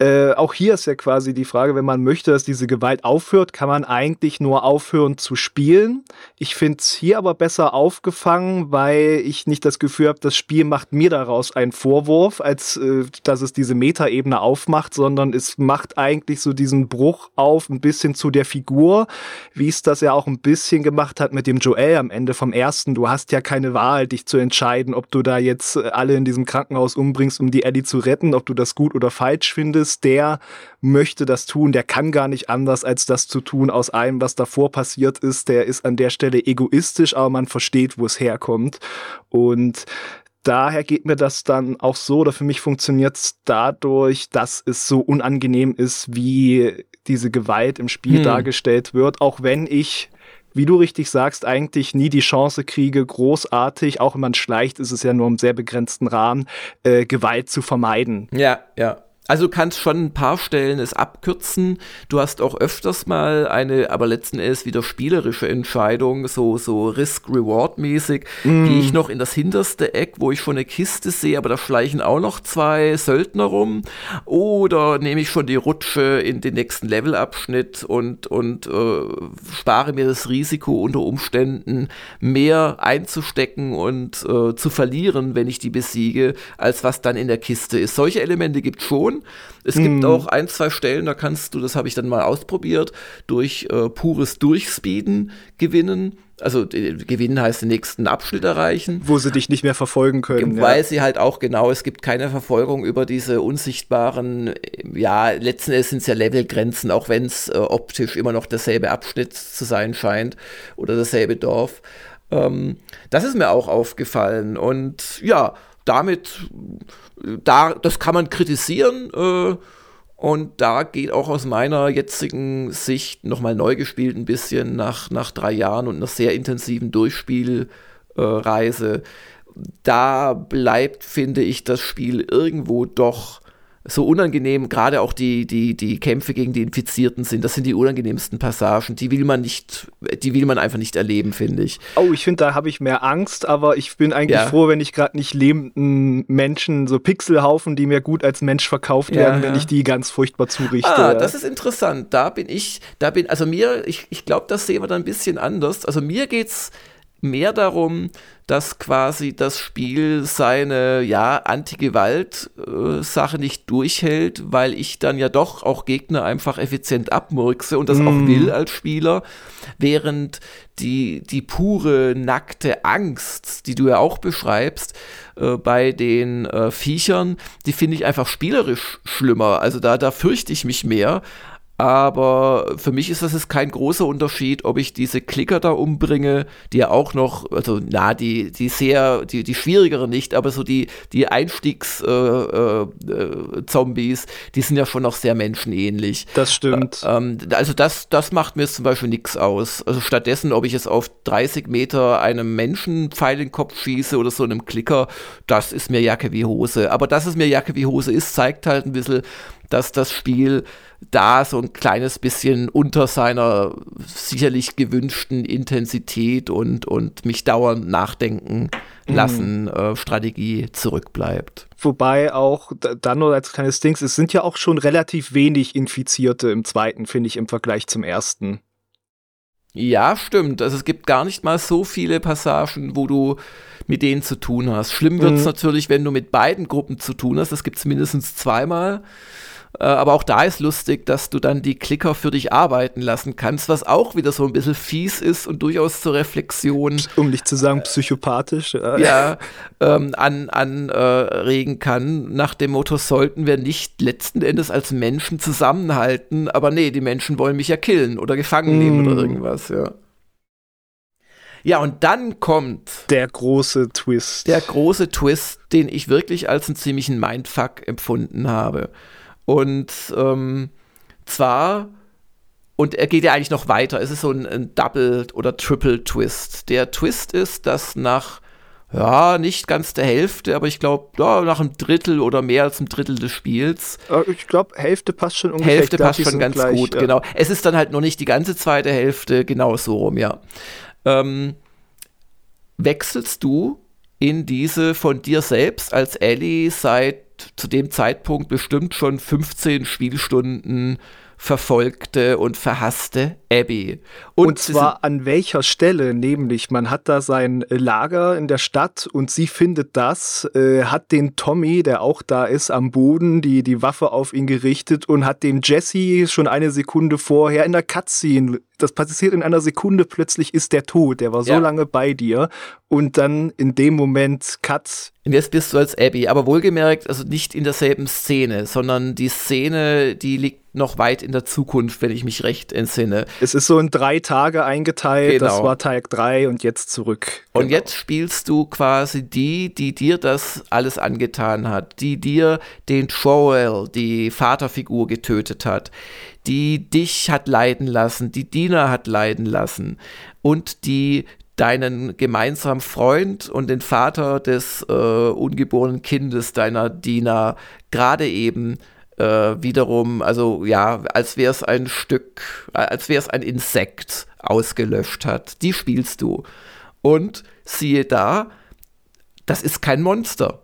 Äh, auch hier ist ja quasi die Frage, wenn man möchte, dass diese Gewalt aufhört, kann man eigentlich nur aufhören zu spielen. Ich finde es hier aber besser aufgefangen, weil ich nicht das Gefühl habe, das Spiel macht mir daraus einen Vorwurf, als äh, dass es diese Metaebene aufmacht, sondern es macht eigentlich so diesen Bruch auf ein bisschen zu der Figur, wie es das ja auch ein bisschen gemacht hat mit dem Joel am Ende vom ersten. Du hast ja keine Wahl, dich zu entscheiden, ob du da jetzt äh, alle in diesem Krankenhaus umbringst, um die Ellie zu retten, ob du das gut oder falsch findest. Der möchte das tun, der kann gar nicht anders, als das zu tun aus allem, was davor passiert ist. Der ist an der Stelle egoistisch, aber man versteht, wo es herkommt. Und daher geht mir das dann auch so, oder für mich funktioniert es dadurch, dass es so unangenehm ist, wie diese Gewalt im Spiel Hm. dargestellt wird, auch wenn ich wie du richtig sagst, eigentlich nie die Chance kriege, großartig, auch wenn man schleicht, ist es ja nur im sehr begrenzten Rahmen, äh, Gewalt zu vermeiden. Ja, ja. Also du kannst schon ein paar Stellen es abkürzen. Du hast auch öfters mal eine, aber letzten Endes wieder spielerische Entscheidung, so, so Risk-Reward-mäßig. Mm. Gehe ich noch in das hinterste Eck, wo ich schon eine Kiste sehe, aber da schleichen auch noch zwei Söldner rum. Oder nehme ich schon die Rutsche in den nächsten Levelabschnitt und, und äh, spare mir das Risiko unter Umständen mehr einzustecken und äh, zu verlieren, wenn ich die besiege, als was dann in der Kiste ist. Solche Elemente gibt es schon. Es gibt mhm. auch ein, zwei Stellen, da kannst du, das habe ich dann mal ausprobiert, durch äh, pures Durchspeeden gewinnen. Also äh, gewinnen heißt den nächsten Abschnitt erreichen. Wo sie dich nicht mehr verfolgen können. Weil ja. sie halt auch genau, es gibt keine Verfolgung über diese unsichtbaren, ja, letzten Endes sind es ja Levelgrenzen, auch wenn es äh, optisch immer noch derselbe Abschnitt zu sein scheint oder dasselbe Dorf. Ähm, das ist mir auch aufgefallen. Und ja, damit, da, das kann man kritisieren. Äh, und da geht auch aus meiner jetzigen Sicht nochmal neu gespielt ein bisschen nach, nach drei Jahren und einer sehr intensiven Durchspielreise. Äh, da bleibt, finde ich, das Spiel irgendwo doch so unangenehm, gerade auch die, die, die Kämpfe gegen die Infizierten sind, das sind die unangenehmsten Passagen. Die will man nicht, die will man einfach nicht erleben, finde ich. Oh, ich finde, da habe ich mehr Angst, aber ich bin eigentlich ja. froh, wenn ich gerade nicht lebenden Menschen, so Pixelhaufen, die mir gut als Mensch verkauft ja, werden, wenn ich die ganz furchtbar zurichte. Ah, das ist interessant. Da bin ich, da bin, also mir, ich, ich glaube, das sehen wir dann ein bisschen anders. Also mir geht's mehr darum, dass quasi das Spiel seine ja Anti-Gewalt-Sache nicht durchhält, weil ich dann ja doch auch Gegner einfach effizient abmurkse und das mm. auch mhm. will als Spieler, während die, die pure nackte Angst, die du ja auch beschreibst, äh, bei den äh, Viechern, die finde ich einfach spielerisch schlimmer. Also da, da fürchte ich mich mehr, aber für mich ist das jetzt kein großer Unterschied, ob ich diese Klicker da umbringe, die ja auch noch, also na, die, die sehr, die, die schwierigere nicht, aber so die, die Einstiegs-Zombies, äh, äh, die sind ja schon noch sehr menschenähnlich. Das stimmt. Äh, ähm, also das, das macht mir jetzt zum Beispiel nichts aus. Also stattdessen, ob ich jetzt auf 30 Meter einem Menschen Pfeil in den Kopf schieße oder so einem Klicker, das ist mir Jacke wie Hose. Aber dass es mir Jacke wie Hose ist, zeigt halt ein bisschen, dass das Spiel da so ein kleines bisschen unter seiner sicherlich gewünschten Intensität und, und mich dauernd nachdenken mhm. lassen mhm. äh, Strategie zurückbleibt. Wobei auch dann nur als kleines Ding, es sind ja auch schon relativ wenig Infizierte im zweiten, finde ich, im Vergleich zum ersten. Ja, stimmt. Also es gibt gar nicht mal so viele Passagen, wo du mit denen zu tun hast. Schlimm wird es mhm. natürlich, wenn du mit beiden Gruppen zu tun hast. Das gibt es mindestens zweimal. Äh, aber auch da ist lustig, dass du dann die Klicker für dich arbeiten lassen kannst, was auch wieder so ein bisschen fies ist und durchaus zur Reflexion. Um nicht zu sagen psychopathisch. Ja, ja ähm, an, anregen äh, kann. Nach dem Motto, sollten wir nicht letzten Endes als Menschen zusammenhalten, aber nee, die Menschen wollen mich ja killen oder gefangen nehmen mm. oder irgendwas, ja. Ja, und dann kommt der große Twist. Der große Twist, den ich wirklich als einen ziemlichen Mindfuck empfunden habe. Und ähm, zwar, und er geht ja eigentlich noch weiter, es ist so ein, ein Double- oder Triple-Twist. Der Twist ist, dass nach, ja, nicht ganz der Hälfte, aber ich glaube, ja, nach einem Drittel oder mehr als einem Drittel des Spiels. Ich glaube, Hälfte passt schon ungefähr. Hälfte passt schon ganz gleich, gut, ja. genau. Es ist dann halt noch nicht die ganze zweite Hälfte, genau so rum, ja. Ähm, wechselst du in diese von dir selbst als Ellie seit zu dem Zeitpunkt bestimmt schon 15 Spielstunden verfolgte und verhasste Abby. Und, und zwar an welcher Stelle? Nämlich, man hat da sein Lager in der Stadt und sie findet das, äh, hat den Tommy, der auch da ist, am Boden, die, die Waffe auf ihn gerichtet und hat den Jesse schon eine Sekunde vorher in der Cutscene das passiert in einer Sekunde, plötzlich ist der tot. Der war so ja. lange bei dir. Und dann in dem Moment Cut. Und jetzt bist du als Abby, aber wohlgemerkt, also nicht in derselben Szene, sondern die Szene, die liegt noch weit in der Zukunft, wenn ich mich recht entsinne. Es ist so in drei Tage eingeteilt, genau. das war Teil 3 und jetzt zurück. Und genau. jetzt spielst du quasi die, die dir das alles angetan hat, die dir den Joel, die Vaterfigur, getötet hat, die dich hat leiden lassen, die Dina hat leiden lassen und die deinen gemeinsamen Freund und den Vater des äh, ungeborenen Kindes deiner Dina gerade eben äh, wiederum, also ja, als wäre es ein Stück, als wäre es ein Insekt ausgelöscht hat. Die spielst du. Und siehe da, das ist kein Monster.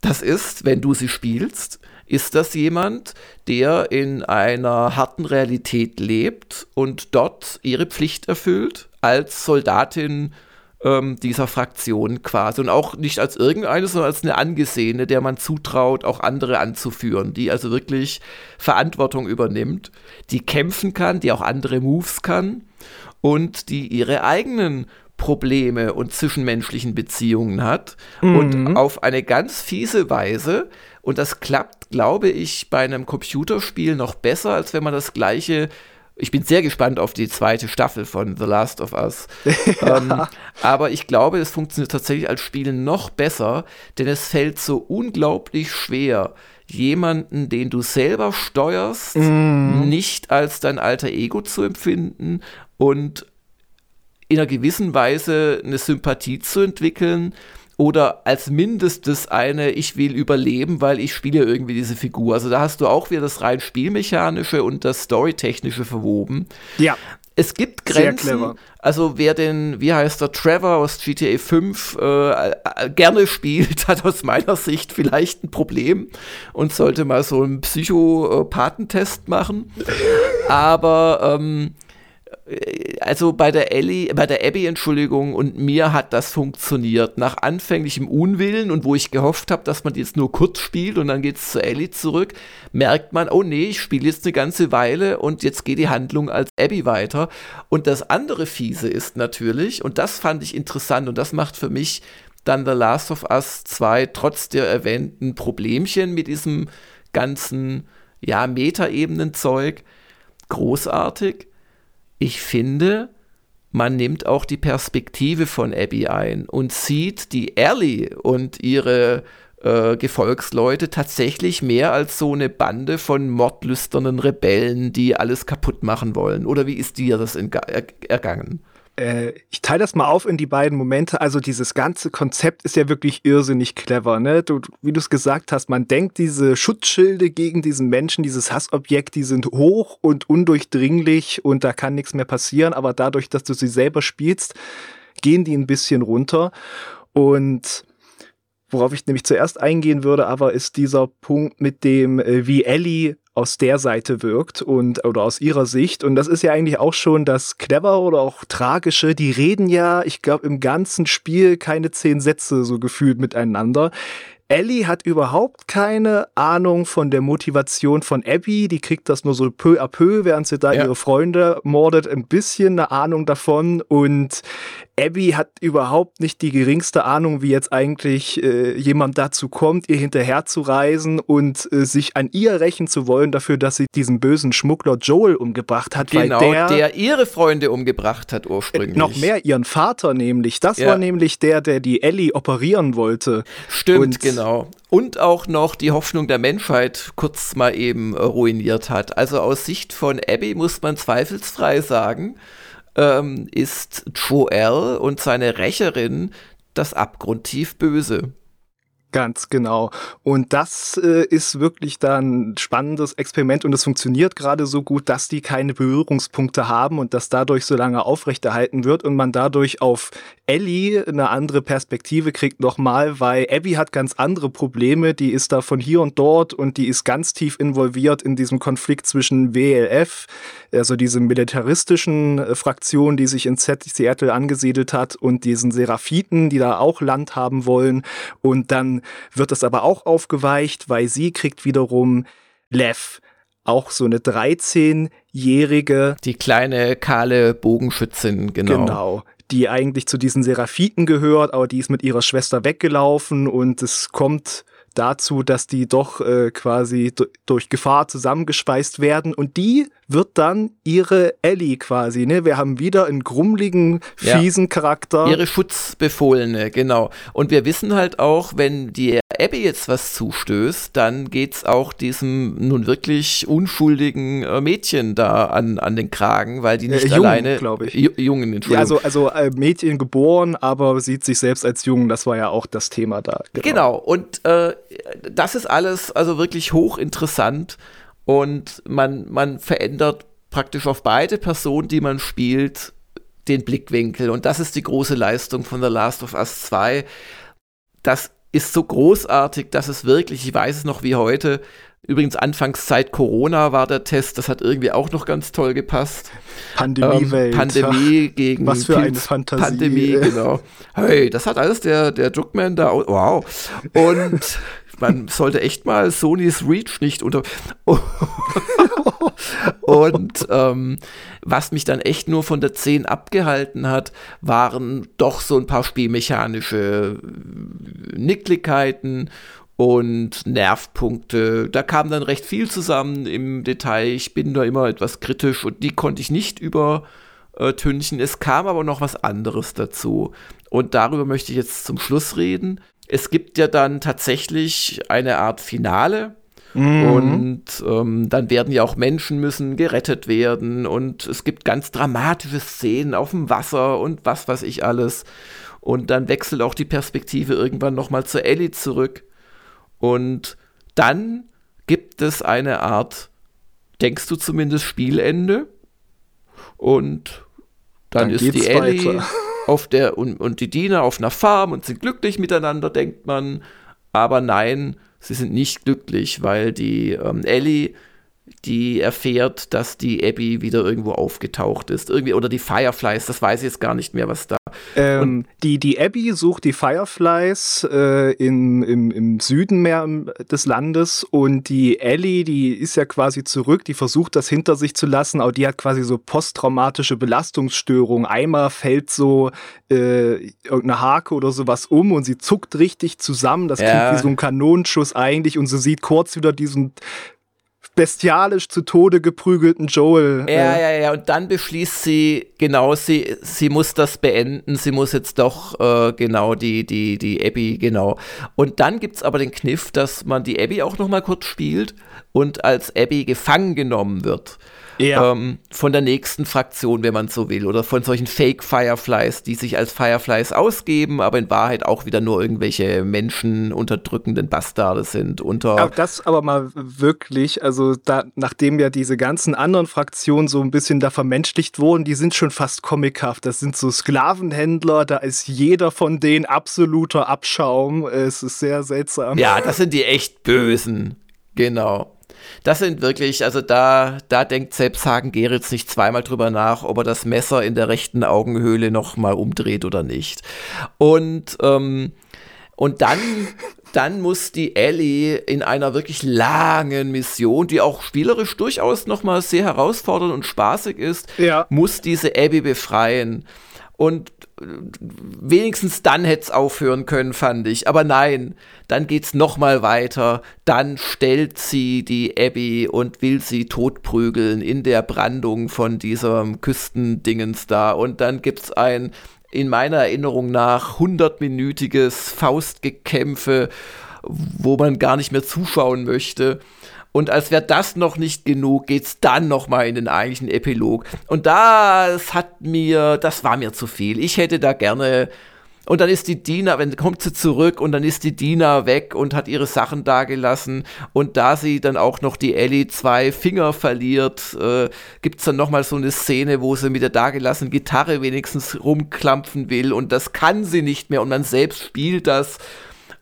Das ist, wenn du sie spielst, ist das jemand, der in einer harten Realität lebt und dort ihre Pflicht erfüllt als Soldatin ähm, dieser Fraktion quasi. Und auch nicht als irgendeine, sondern als eine angesehene, der man zutraut, auch andere anzuführen, die also wirklich Verantwortung übernimmt, die kämpfen kann, die auch andere Moves kann und die ihre eigenen Probleme und zwischenmenschlichen Beziehungen hat mhm. und auf eine ganz fiese Weise. Und das klappt, glaube ich, bei einem Computerspiel noch besser, als wenn man das gleiche ich bin sehr gespannt auf die zweite Staffel von The Last of Us. ja. ähm, aber ich glaube, es funktioniert tatsächlich als Spiel noch besser, denn es fällt so unglaublich schwer, jemanden, den du selber steuerst, mm. nicht als dein alter Ego zu empfinden und in einer gewissen Weise eine Sympathie zu entwickeln oder als mindestes eine, ich will überleben, weil ich spiele irgendwie diese Figur. Also da hast du auch wieder das rein spielmechanische und das storytechnische verwoben. Ja. Es gibt Grenzen. Also wer den, wie heißt der, Trevor aus GTA 5 äh, äh, gerne spielt, hat aus meiner Sicht vielleicht ein Problem und sollte mal so einen Psychopathentest machen. Aber ähm, also bei der Ellie, bei der Abby, Entschuldigung, und mir hat das funktioniert. Nach anfänglichem Unwillen und wo ich gehofft habe, dass man jetzt nur kurz spielt und dann geht es zu Ellie zurück, merkt man, oh nee, ich spiele jetzt eine ganze Weile und jetzt geht die Handlung als Abby weiter. Und das andere Fiese ist natürlich, und das fand ich interessant und das macht für mich dann The Last of Us 2 trotz der erwähnten Problemchen mit diesem ganzen, ja, Metaebenen-Zeug großartig ich finde, man nimmt auch die Perspektive von Abby ein und sieht die Ellie und ihre äh, Gefolgsleute tatsächlich mehr als so eine Bande von mordlüsternen Rebellen, die alles kaputt machen wollen. Oder wie ist dir das ergangen? Äh, ich teile das mal auf in die beiden Momente. Also dieses ganze Konzept ist ja wirklich irrsinnig clever. Ne? Du, wie du es gesagt hast, man denkt, diese Schutzschilde gegen diesen Menschen, dieses Hassobjekt, die sind hoch und undurchdringlich und da kann nichts mehr passieren. Aber dadurch, dass du sie selber spielst, gehen die ein bisschen runter. Und worauf ich nämlich zuerst eingehen würde, aber ist dieser Punkt mit dem, äh, wie Ellie aus der Seite wirkt und oder aus ihrer Sicht. Und das ist ja eigentlich auch schon das Clever oder auch Tragische. Die reden ja, ich glaube, im ganzen Spiel keine zehn Sätze so gefühlt miteinander. Ellie hat überhaupt keine Ahnung von der Motivation von Abby. Die kriegt das nur so peu à peu, während sie da ja. ihre Freunde mordet, ein bisschen eine Ahnung davon. Und Abby hat überhaupt nicht die geringste Ahnung, wie jetzt eigentlich äh, jemand dazu kommt, ihr hinterher zu reisen und äh, sich an ihr rächen zu wollen dafür, dass sie diesen bösen Schmuggler Joel umgebracht hat. Genau, weil der, der ihre Freunde umgebracht hat ursprünglich. Noch mehr ihren Vater nämlich. Das ja. war nämlich der, der die Ellie operieren wollte. Stimmt, und genau. Und auch noch die Hoffnung der Menschheit kurz mal eben äh, ruiniert hat. Also aus Sicht von Abby muss man zweifelsfrei sagen, ähm, ist Joel und seine Rächerin das abgrundtief Böse. Ganz genau. Und das äh, ist wirklich dann ein spannendes Experiment und es funktioniert gerade so gut, dass die keine Berührungspunkte haben und das dadurch so lange aufrechterhalten wird und man dadurch auf Ellie eine andere Perspektive kriegt nochmal, weil Abby hat ganz andere Probleme, die ist da von hier und dort und die ist ganz tief involviert in diesem Konflikt zwischen WLF, also diese militaristischen äh, Fraktion, die sich in Seattle angesiedelt hat und diesen Seraphiten, die da auch Land haben wollen und dann wird das aber auch aufgeweicht, weil sie kriegt wiederum Lev, auch so eine 13-jährige. Die kleine, kahle Bogenschützin, genau. Genau. Die eigentlich zu diesen Seraphiten gehört, aber die ist mit ihrer Schwester weggelaufen und es kommt dazu, dass die doch äh, quasi durch Gefahr zusammengespeist werden und die wird dann ihre Ellie quasi, ne? Wir haben wieder einen grummligen, fiesen ja. Charakter. Ihre Schutzbefohlene, genau. Und wir wissen halt auch, wenn die Abby jetzt was zustößt, dann geht's auch diesem nun wirklich unschuldigen äh, Mädchen da an, an den Kragen, weil die nicht äh, Jungen, alleine. glaube ich. Jungen, Entschuldigung. Ja, also, also äh, Mädchen geboren, aber sieht sich selbst als Jungen. Das war ja auch das Thema da. Genau, genau. und äh, das ist alles also wirklich hochinteressant und man, man verändert praktisch auf beide Personen, die man spielt, den Blickwinkel. Und das ist die große Leistung von The Last of Us 2. Das ist so großartig, dass es wirklich, ich weiß es noch wie heute, übrigens Anfangszeit Corona war der Test, das hat irgendwie auch noch ganz toll gepasst. Pandemiewelt. Ähm, Pandemie gegen Was für eine Fantasie. Pandemie, genau. Hey, das hat alles der, der Druckman da, wow. Und man sollte echt mal Sonys Reach nicht unter. und ähm, was mich dann echt nur von der 10 abgehalten hat, waren doch so ein paar spielmechanische Nicklichkeiten und Nervpunkte. Da kam dann recht viel zusammen im Detail. Ich bin da immer etwas kritisch und die konnte ich nicht übertünchen. Es kam aber noch was anderes dazu. Und darüber möchte ich jetzt zum Schluss reden es gibt ja dann tatsächlich eine Art Finale. Mhm. Und ähm, dann werden ja auch Menschen müssen gerettet werden und es gibt ganz dramatische Szenen auf dem Wasser und was weiß ich alles. Und dann wechselt auch die Perspektive irgendwann nochmal zu Ellie zurück. Und dann gibt es eine Art, denkst du zumindest, Spielende. Und dann, dann ist die Ellie auf der und, und die Diener auf einer Farm und sind glücklich miteinander, denkt man. Aber nein, sie sind nicht glücklich, weil die ähm, Ellie die erfährt, dass die Abby wieder irgendwo aufgetaucht ist. Irgendwie, oder die Fireflies, das weiß ich jetzt gar nicht mehr, was da. Ähm, die, die Abby sucht die Fireflies äh, in, im, im Süden mehr des Landes und die Ellie, die ist ja quasi zurück, die versucht das hinter sich zu lassen, aber die hat quasi so posttraumatische Belastungsstörungen. Einmal fällt so äh, irgendeine Hake oder sowas um und sie zuckt richtig zusammen. Das ja. klingt wie so ein Kanonenschuss eigentlich und sie sieht kurz wieder diesen bestialisch zu Tode geprügelten Joel. Ja, äh. ja, ja. Und dann beschließt sie, genau, sie, sie muss das beenden. Sie muss jetzt doch äh, genau die, die, die Abby, genau. Und dann gibt es aber den Kniff, dass man die Abby auch noch mal kurz spielt und als Abby gefangen genommen wird ja. ähm, von der nächsten Fraktion, wenn man so will, oder von solchen Fake Fireflies, die sich als Fireflies ausgeben, aber in Wahrheit auch wieder nur irgendwelche Menschen unterdrückenden Bastarde sind. Unter aber das aber mal wirklich, also da, nachdem ja diese ganzen anderen Fraktionen so ein bisschen da vermenschlicht wurden, die sind schon fast comichaft. Das sind so Sklavenhändler, da ist jeder von denen absoluter Abschaum. Es ist sehr seltsam. Ja, das sind die echt Bösen. Genau. Das sind wirklich, also da, da denkt selbst Hagen Geritz nicht zweimal drüber nach, ob er das Messer in der rechten Augenhöhle nochmal umdreht oder nicht. Und, ähm, und dann, dann muss die Ellie in einer wirklich langen Mission, die auch spielerisch durchaus nochmal sehr herausfordernd und spaßig ist, ja. muss diese Abby befreien. Und wenigstens dann hätte es aufhören können, fand ich. Aber nein, dann geht es nochmal weiter. Dann stellt sie die Abby und will sie totprügeln in der Brandung von diesem Küstendingens da. Und dann gibt es ein, in meiner Erinnerung nach, hundertminütiges Faustgekämpfe, wo man gar nicht mehr zuschauen möchte. Und als wäre das noch nicht genug, geht's dann noch mal in den eigentlichen Epilog. Und das hat mir, das war mir zu viel. Ich hätte da gerne und dann ist die Dina, wenn kommt sie zurück und dann ist die Dina weg und hat ihre Sachen dagelassen. Und da sie dann auch noch die Ellie zwei Finger verliert, äh, gibt es dann nochmal so eine Szene, wo sie mit der dagelassenen Gitarre wenigstens rumklampfen will. Und das kann sie nicht mehr. Und man selbst spielt das.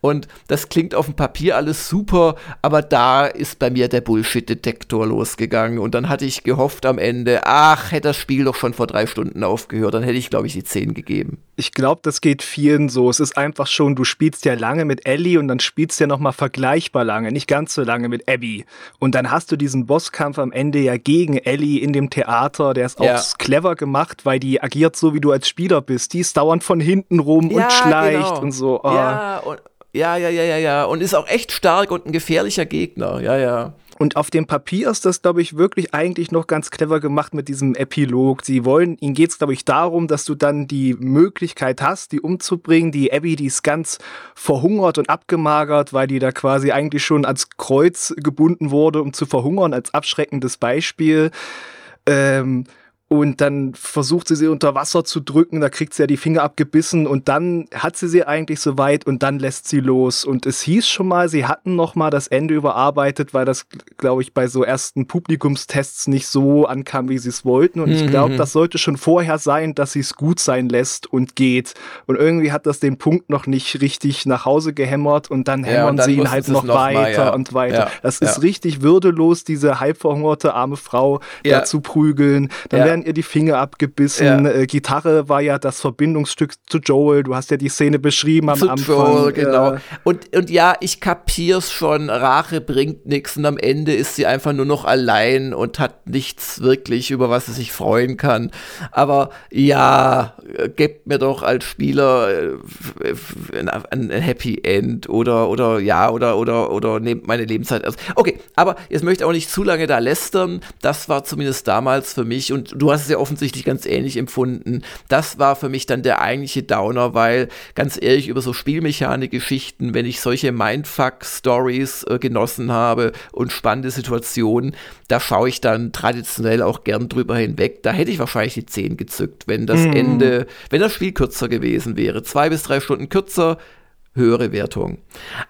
Und das klingt auf dem Papier alles super, aber da ist bei mir der Bullshit-Detektor losgegangen. Und dann hatte ich gehofft am Ende, ach, hätte das Spiel doch schon vor drei Stunden aufgehört, dann hätte ich, glaube ich, die 10 gegeben. Ich glaube, das geht vielen so. Es ist einfach schon, du spielst ja lange mit Ellie und dann spielst du ja nochmal vergleichbar lange, nicht ganz so lange mit Abby. Und dann hast du diesen Bosskampf am Ende ja gegen Ellie in dem Theater. Der ist auch ja. clever gemacht, weil die agiert so, wie du als Spieler bist. Die ist dauernd von hinten rum ja, und schleicht genau. und so. Oh. Ja, und ja, ja, ja, ja, ja. Und ist auch echt stark und ein gefährlicher Gegner. Ja, ja. Und auf dem Papier ist das, glaube ich, wirklich eigentlich noch ganz clever gemacht mit diesem Epilog. Sie wollen, ihnen geht es, glaube ich, darum, dass du dann die Möglichkeit hast, die umzubringen. Die Abby, die ist ganz verhungert und abgemagert, weil die da quasi eigentlich schon ans Kreuz gebunden wurde, um zu verhungern, als abschreckendes Beispiel. Ähm, und dann versucht sie sie unter Wasser zu drücken, da kriegt sie ja die Finger abgebissen und dann hat sie sie eigentlich soweit und dann lässt sie los. Und es hieß schon mal, sie hatten noch mal das Ende überarbeitet, weil das, glaube ich, bei so ersten Publikumstests nicht so ankam, wie sie es wollten. Und mhm. ich glaube, das sollte schon vorher sein, dass sie es gut sein lässt und geht. Und irgendwie hat das den Punkt noch nicht richtig nach Hause gehämmert und dann hämmern ja, und dann sie ihn halt noch, noch weiter mal, ja. und weiter. Ja, das ist richtig würdelos, diese halbverhungerte arme Frau da zu prügeln. Dann werden werden ihr die Finger abgebissen. Ja. Äh, Gitarre war ja das Verbindungsstück zu Joel. Du hast ja die Szene beschrieben am zu Anfang. Joel, genau. Äh, und, und ja, ich kapier's schon. Rache bringt nichts und am Ende ist sie einfach nur noch allein und hat nichts wirklich, über was sie sich freuen kann. Aber ja, gebt mir doch als Spieler äh, ein, ein Happy End oder, oder ja, oder, oder, oder nehmt meine Lebenszeit aus. Okay, aber jetzt möchte ich auch nicht zu lange da lästern. Das war zumindest damals für mich und du hast es ja offensichtlich ganz ähnlich empfunden. Das war für mich dann der eigentliche Downer, weil ganz ehrlich über so Spielmechanik-Geschichten, wenn ich solche Mindfuck-Stories äh, genossen habe und spannende Situationen, da schaue ich dann traditionell auch gern drüber hinweg. Da hätte ich wahrscheinlich die 10 gezückt, wenn das mm. Ende, wenn das Spiel kürzer gewesen wäre. Zwei bis drei Stunden kürzer, höhere Wertung.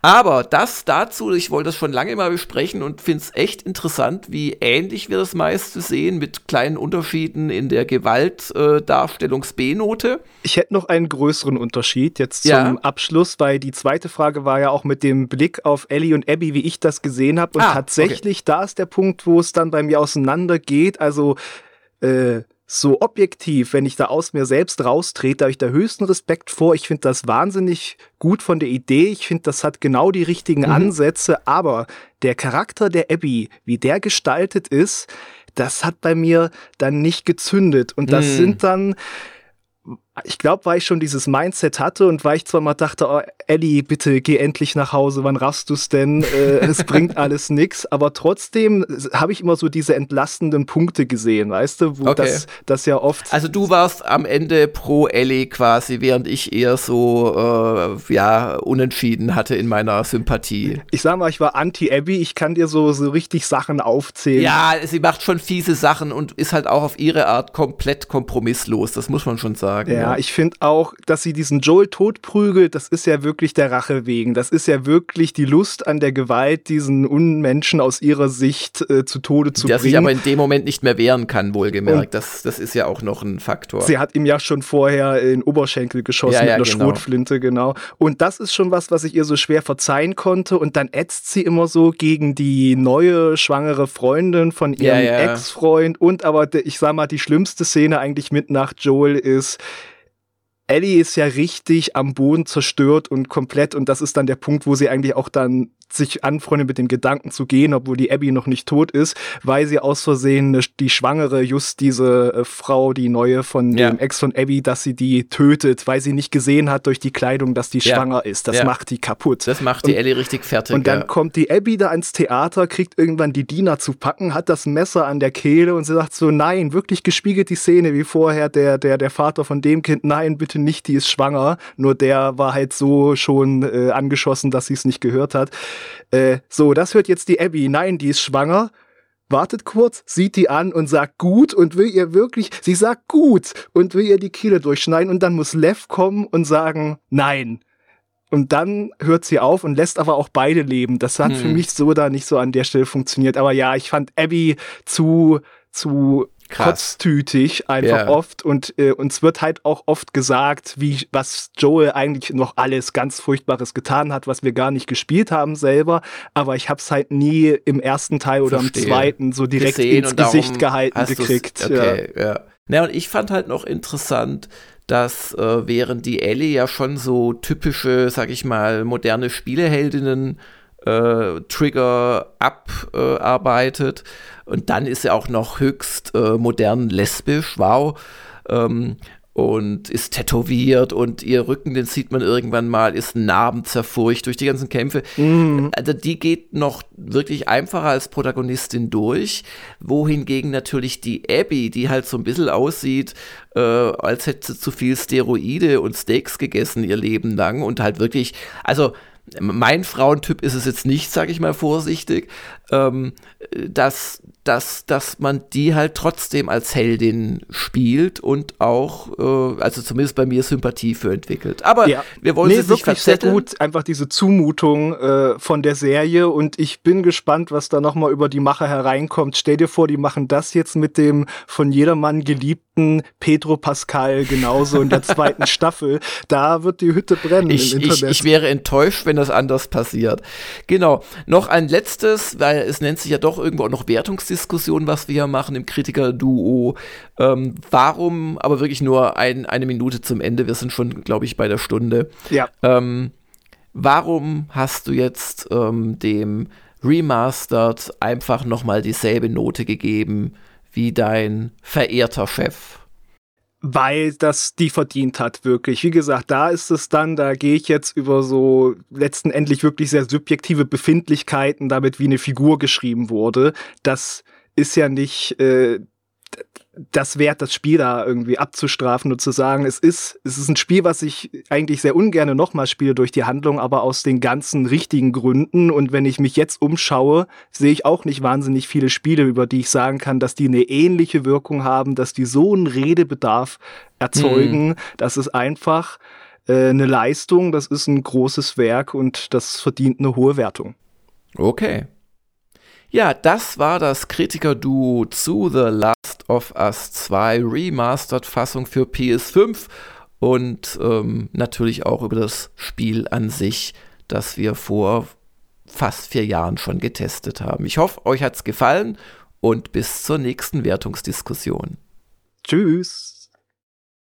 Aber das dazu, ich wollte das schon lange mal besprechen und finde es echt interessant, wie ähnlich wir das meiste sehen, mit kleinen Unterschieden in der Gewaltdarstellungs-B-Note. Äh, ich hätte noch einen größeren Unterschied jetzt zum ja. Abschluss, weil die zweite Frage war ja auch mit dem Blick auf Ellie und Abby, wie ich das gesehen habe. Und ah, tatsächlich, okay. da ist der Punkt, wo es dann bei mir auseinandergeht. Also, äh, so objektiv, wenn ich da aus mir selbst raustrete, habe ich da höchsten Respekt vor. Ich finde das wahnsinnig gut von der Idee. Ich finde, das hat genau die richtigen mhm. Ansätze. Aber der Charakter der Abby, wie der gestaltet ist, das hat bei mir dann nicht gezündet. Und das mhm. sind dann ich glaube, weil ich schon dieses Mindset hatte und weil ich zwar mal dachte, oh, Ellie, bitte geh endlich nach Hause, wann raffst du's denn? Äh, es bringt alles nix. Aber trotzdem habe ich immer so diese entlastenden Punkte gesehen, weißt du, wo okay. das, das ja oft. Also du warst am Ende pro Ellie quasi, während ich eher so äh, ja unentschieden hatte in meiner Sympathie. Ich sag mal, ich war anti-Abby. Ich kann dir so so richtig Sachen aufzählen. Ja, sie macht schon fiese Sachen und ist halt auch auf ihre Art komplett kompromisslos. Das muss man schon sagen. Ja, ja. Ich finde auch, dass sie diesen Joel totprügelt, das ist ja wirklich der Rache wegen. Das ist ja wirklich die Lust an der Gewalt, diesen Unmenschen aus ihrer Sicht äh, zu Tode zu der bringen. Der sich aber in dem Moment nicht mehr wehren kann, wohlgemerkt. das, das ist ja auch noch ein Faktor. Sie hat ihm ja schon vorher in Oberschenkel geschossen ja, ja, mit einer genau. Schrotflinte, genau. Und das ist schon was, was ich ihr so schwer verzeihen konnte. Und dann ätzt sie immer so gegen die neue schwangere Freundin von ihrem ja, Ex-Freund. Und aber, ich sag mal, die schlimmste Szene eigentlich mit nach Joel ist, Ellie ist ja richtig am Boden zerstört und komplett und das ist dann der Punkt, wo sie eigentlich auch dann sich anfreundet mit dem Gedanken zu gehen, obwohl die Abby noch nicht tot ist, weil sie aus Versehen die Schwangere, just diese äh, Frau, die neue von ja. dem Ex von Abby, dass sie die tötet, weil sie nicht gesehen hat durch die Kleidung, dass die ja. schwanger ist. Das ja. macht die kaputt. Das macht die und, Ellie richtig fertig. Und dann kommt die Abby da ins Theater, kriegt irgendwann die Diener zu packen, hat das Messer an der Kehle und sie sagt so, nein, wirklich gespiegelt die Szene wie vorher der, der, der Vater von dem Kind, nein, bitte nicht, die ist schwanger. Nur der war halt so schon äh, angeschossen, dass sie es nicht gehört hat. Äh, so, das hört jetzt die Abby. Nein, die ist schwanger. Wartet kurz, sieht die an und sagt gut und will ihr wirklich, sie sagt gut und will ihr die Kehle durchschneiden und dann muss Lev kommen und sagen nein. Und dann hört sie auf und lässt aber auch beide leben. Das hat hm. für mich so da nicht so an der Stelle funktioniert. Aber ja, ich fand Abby zu, zu. Kotztütig einfach yeah. oft und äh, uns wird halt auch oft gesagt, wie was Joel eigentlich noch alles ganz furchtbares getan hat, was wir gar nicht gespielt haben selber, aber ich habe es halt nie im ersten Teil oder Verstehe. im zweiten so direkt Gesehen ins Gesicht gehalten gekriegt. Okay, ja. ja. Na und ich fand halt noch interessant, dass äh, während die Ellie ja schon so typische, sag ich mal, moderne Spieleheldinnen äh, Trigger abarbeitet. Äh, und dann ist er auch noch höchst äh, modern lesbisch, wow. Ähm, und ist tätowiert und ihr Rücken, den sieht man irgendwann mal, ist narbenzerfurcht durch die ganzen Kämpfe. Mhm. Also die geht noch wirklich einfacher als Protagonistin durch, wohingegen natürlich die Abby, die halt so ein bisschen aussieht, äh, als hätte sie zu viel Steroide und Steaks gegessen ihr Leben lang und halt wirklich, also mein Frauentyp ist es jetzt nicht, sage ich mal vorsichtig, ähm, dass, dass, dass man die halt trotzdem als Heldin spielt und auch, äh, also zumindest bei mir Sympathie für entwickelt. Aber ja. wir wollen nee, wirklich nicht sehr gut, einfach diese Zumutung äh, von der Serie und ich bin gespannt, was da nochmal über die Macher hereinkommt. Stell dir vor, die machen das jetzt mit dem von jedermann geliebten Pedro Pascal genauso in der zweiten Staffel. Da wird die Hütte brennen ich, im Internet. Ich, ich wäre enttäuscht, wenn das anders passiert. Genau. Noch ein letztes, weil es nennt sich ja doch irgendwo auch noch Wertungsdiskussion, was wir hier machen im Kritiker-Duo. Ähm, warum, aber wirklich nur ein, eine Minute zum Ende, wir sind schon, glaube ich, bei der Stunde. Ja. Ähm, warum hast du jetzt ähm, dem Remastered einfach nochmal dieselbe Note gegeben wie dein verehrter Chef? Weil das die verdient hat, wirklich. Wie gesagt, da ist es dann, da gehe ich jetzt über so letztendlich wirklich sehr subjektive Befindlichkeiten, damit wie eine Figur geschrieben wurde. Das ist ja nicht äh, das wert, das Spiel da irgendwie abzustrafen und zu sagen, es ist, es ist ein Spiel, was ich eigentlich sehr ungern nochmal spiele durch die Handlung, aber aus den ganzen richtigen Gründen. Und wenn ich mich jetzt umschaue, sehe ich auch nicht wahnsinnig viele Spiele, über die ich sagen kann, dass die eine ähnliche Wirkung haben, dass die so einen Redebedarf erzeugen. Mhm. Das ist einfach äh, eine Leistung, das ist ein großes Werk und das verdient eine hohe Wertung. Okay. Ja, das war das Kritiker-Duo zu The Last of Us 2 Remastered-Fassung für PS5 und ähm, natürlich auch über das Spiel an sich, das wir vor fast vier Jahren schon getestet haben. Ich hoffe, euch hat's gefallen und bis zur nächsten Wertungsdiskussion. Tschüss.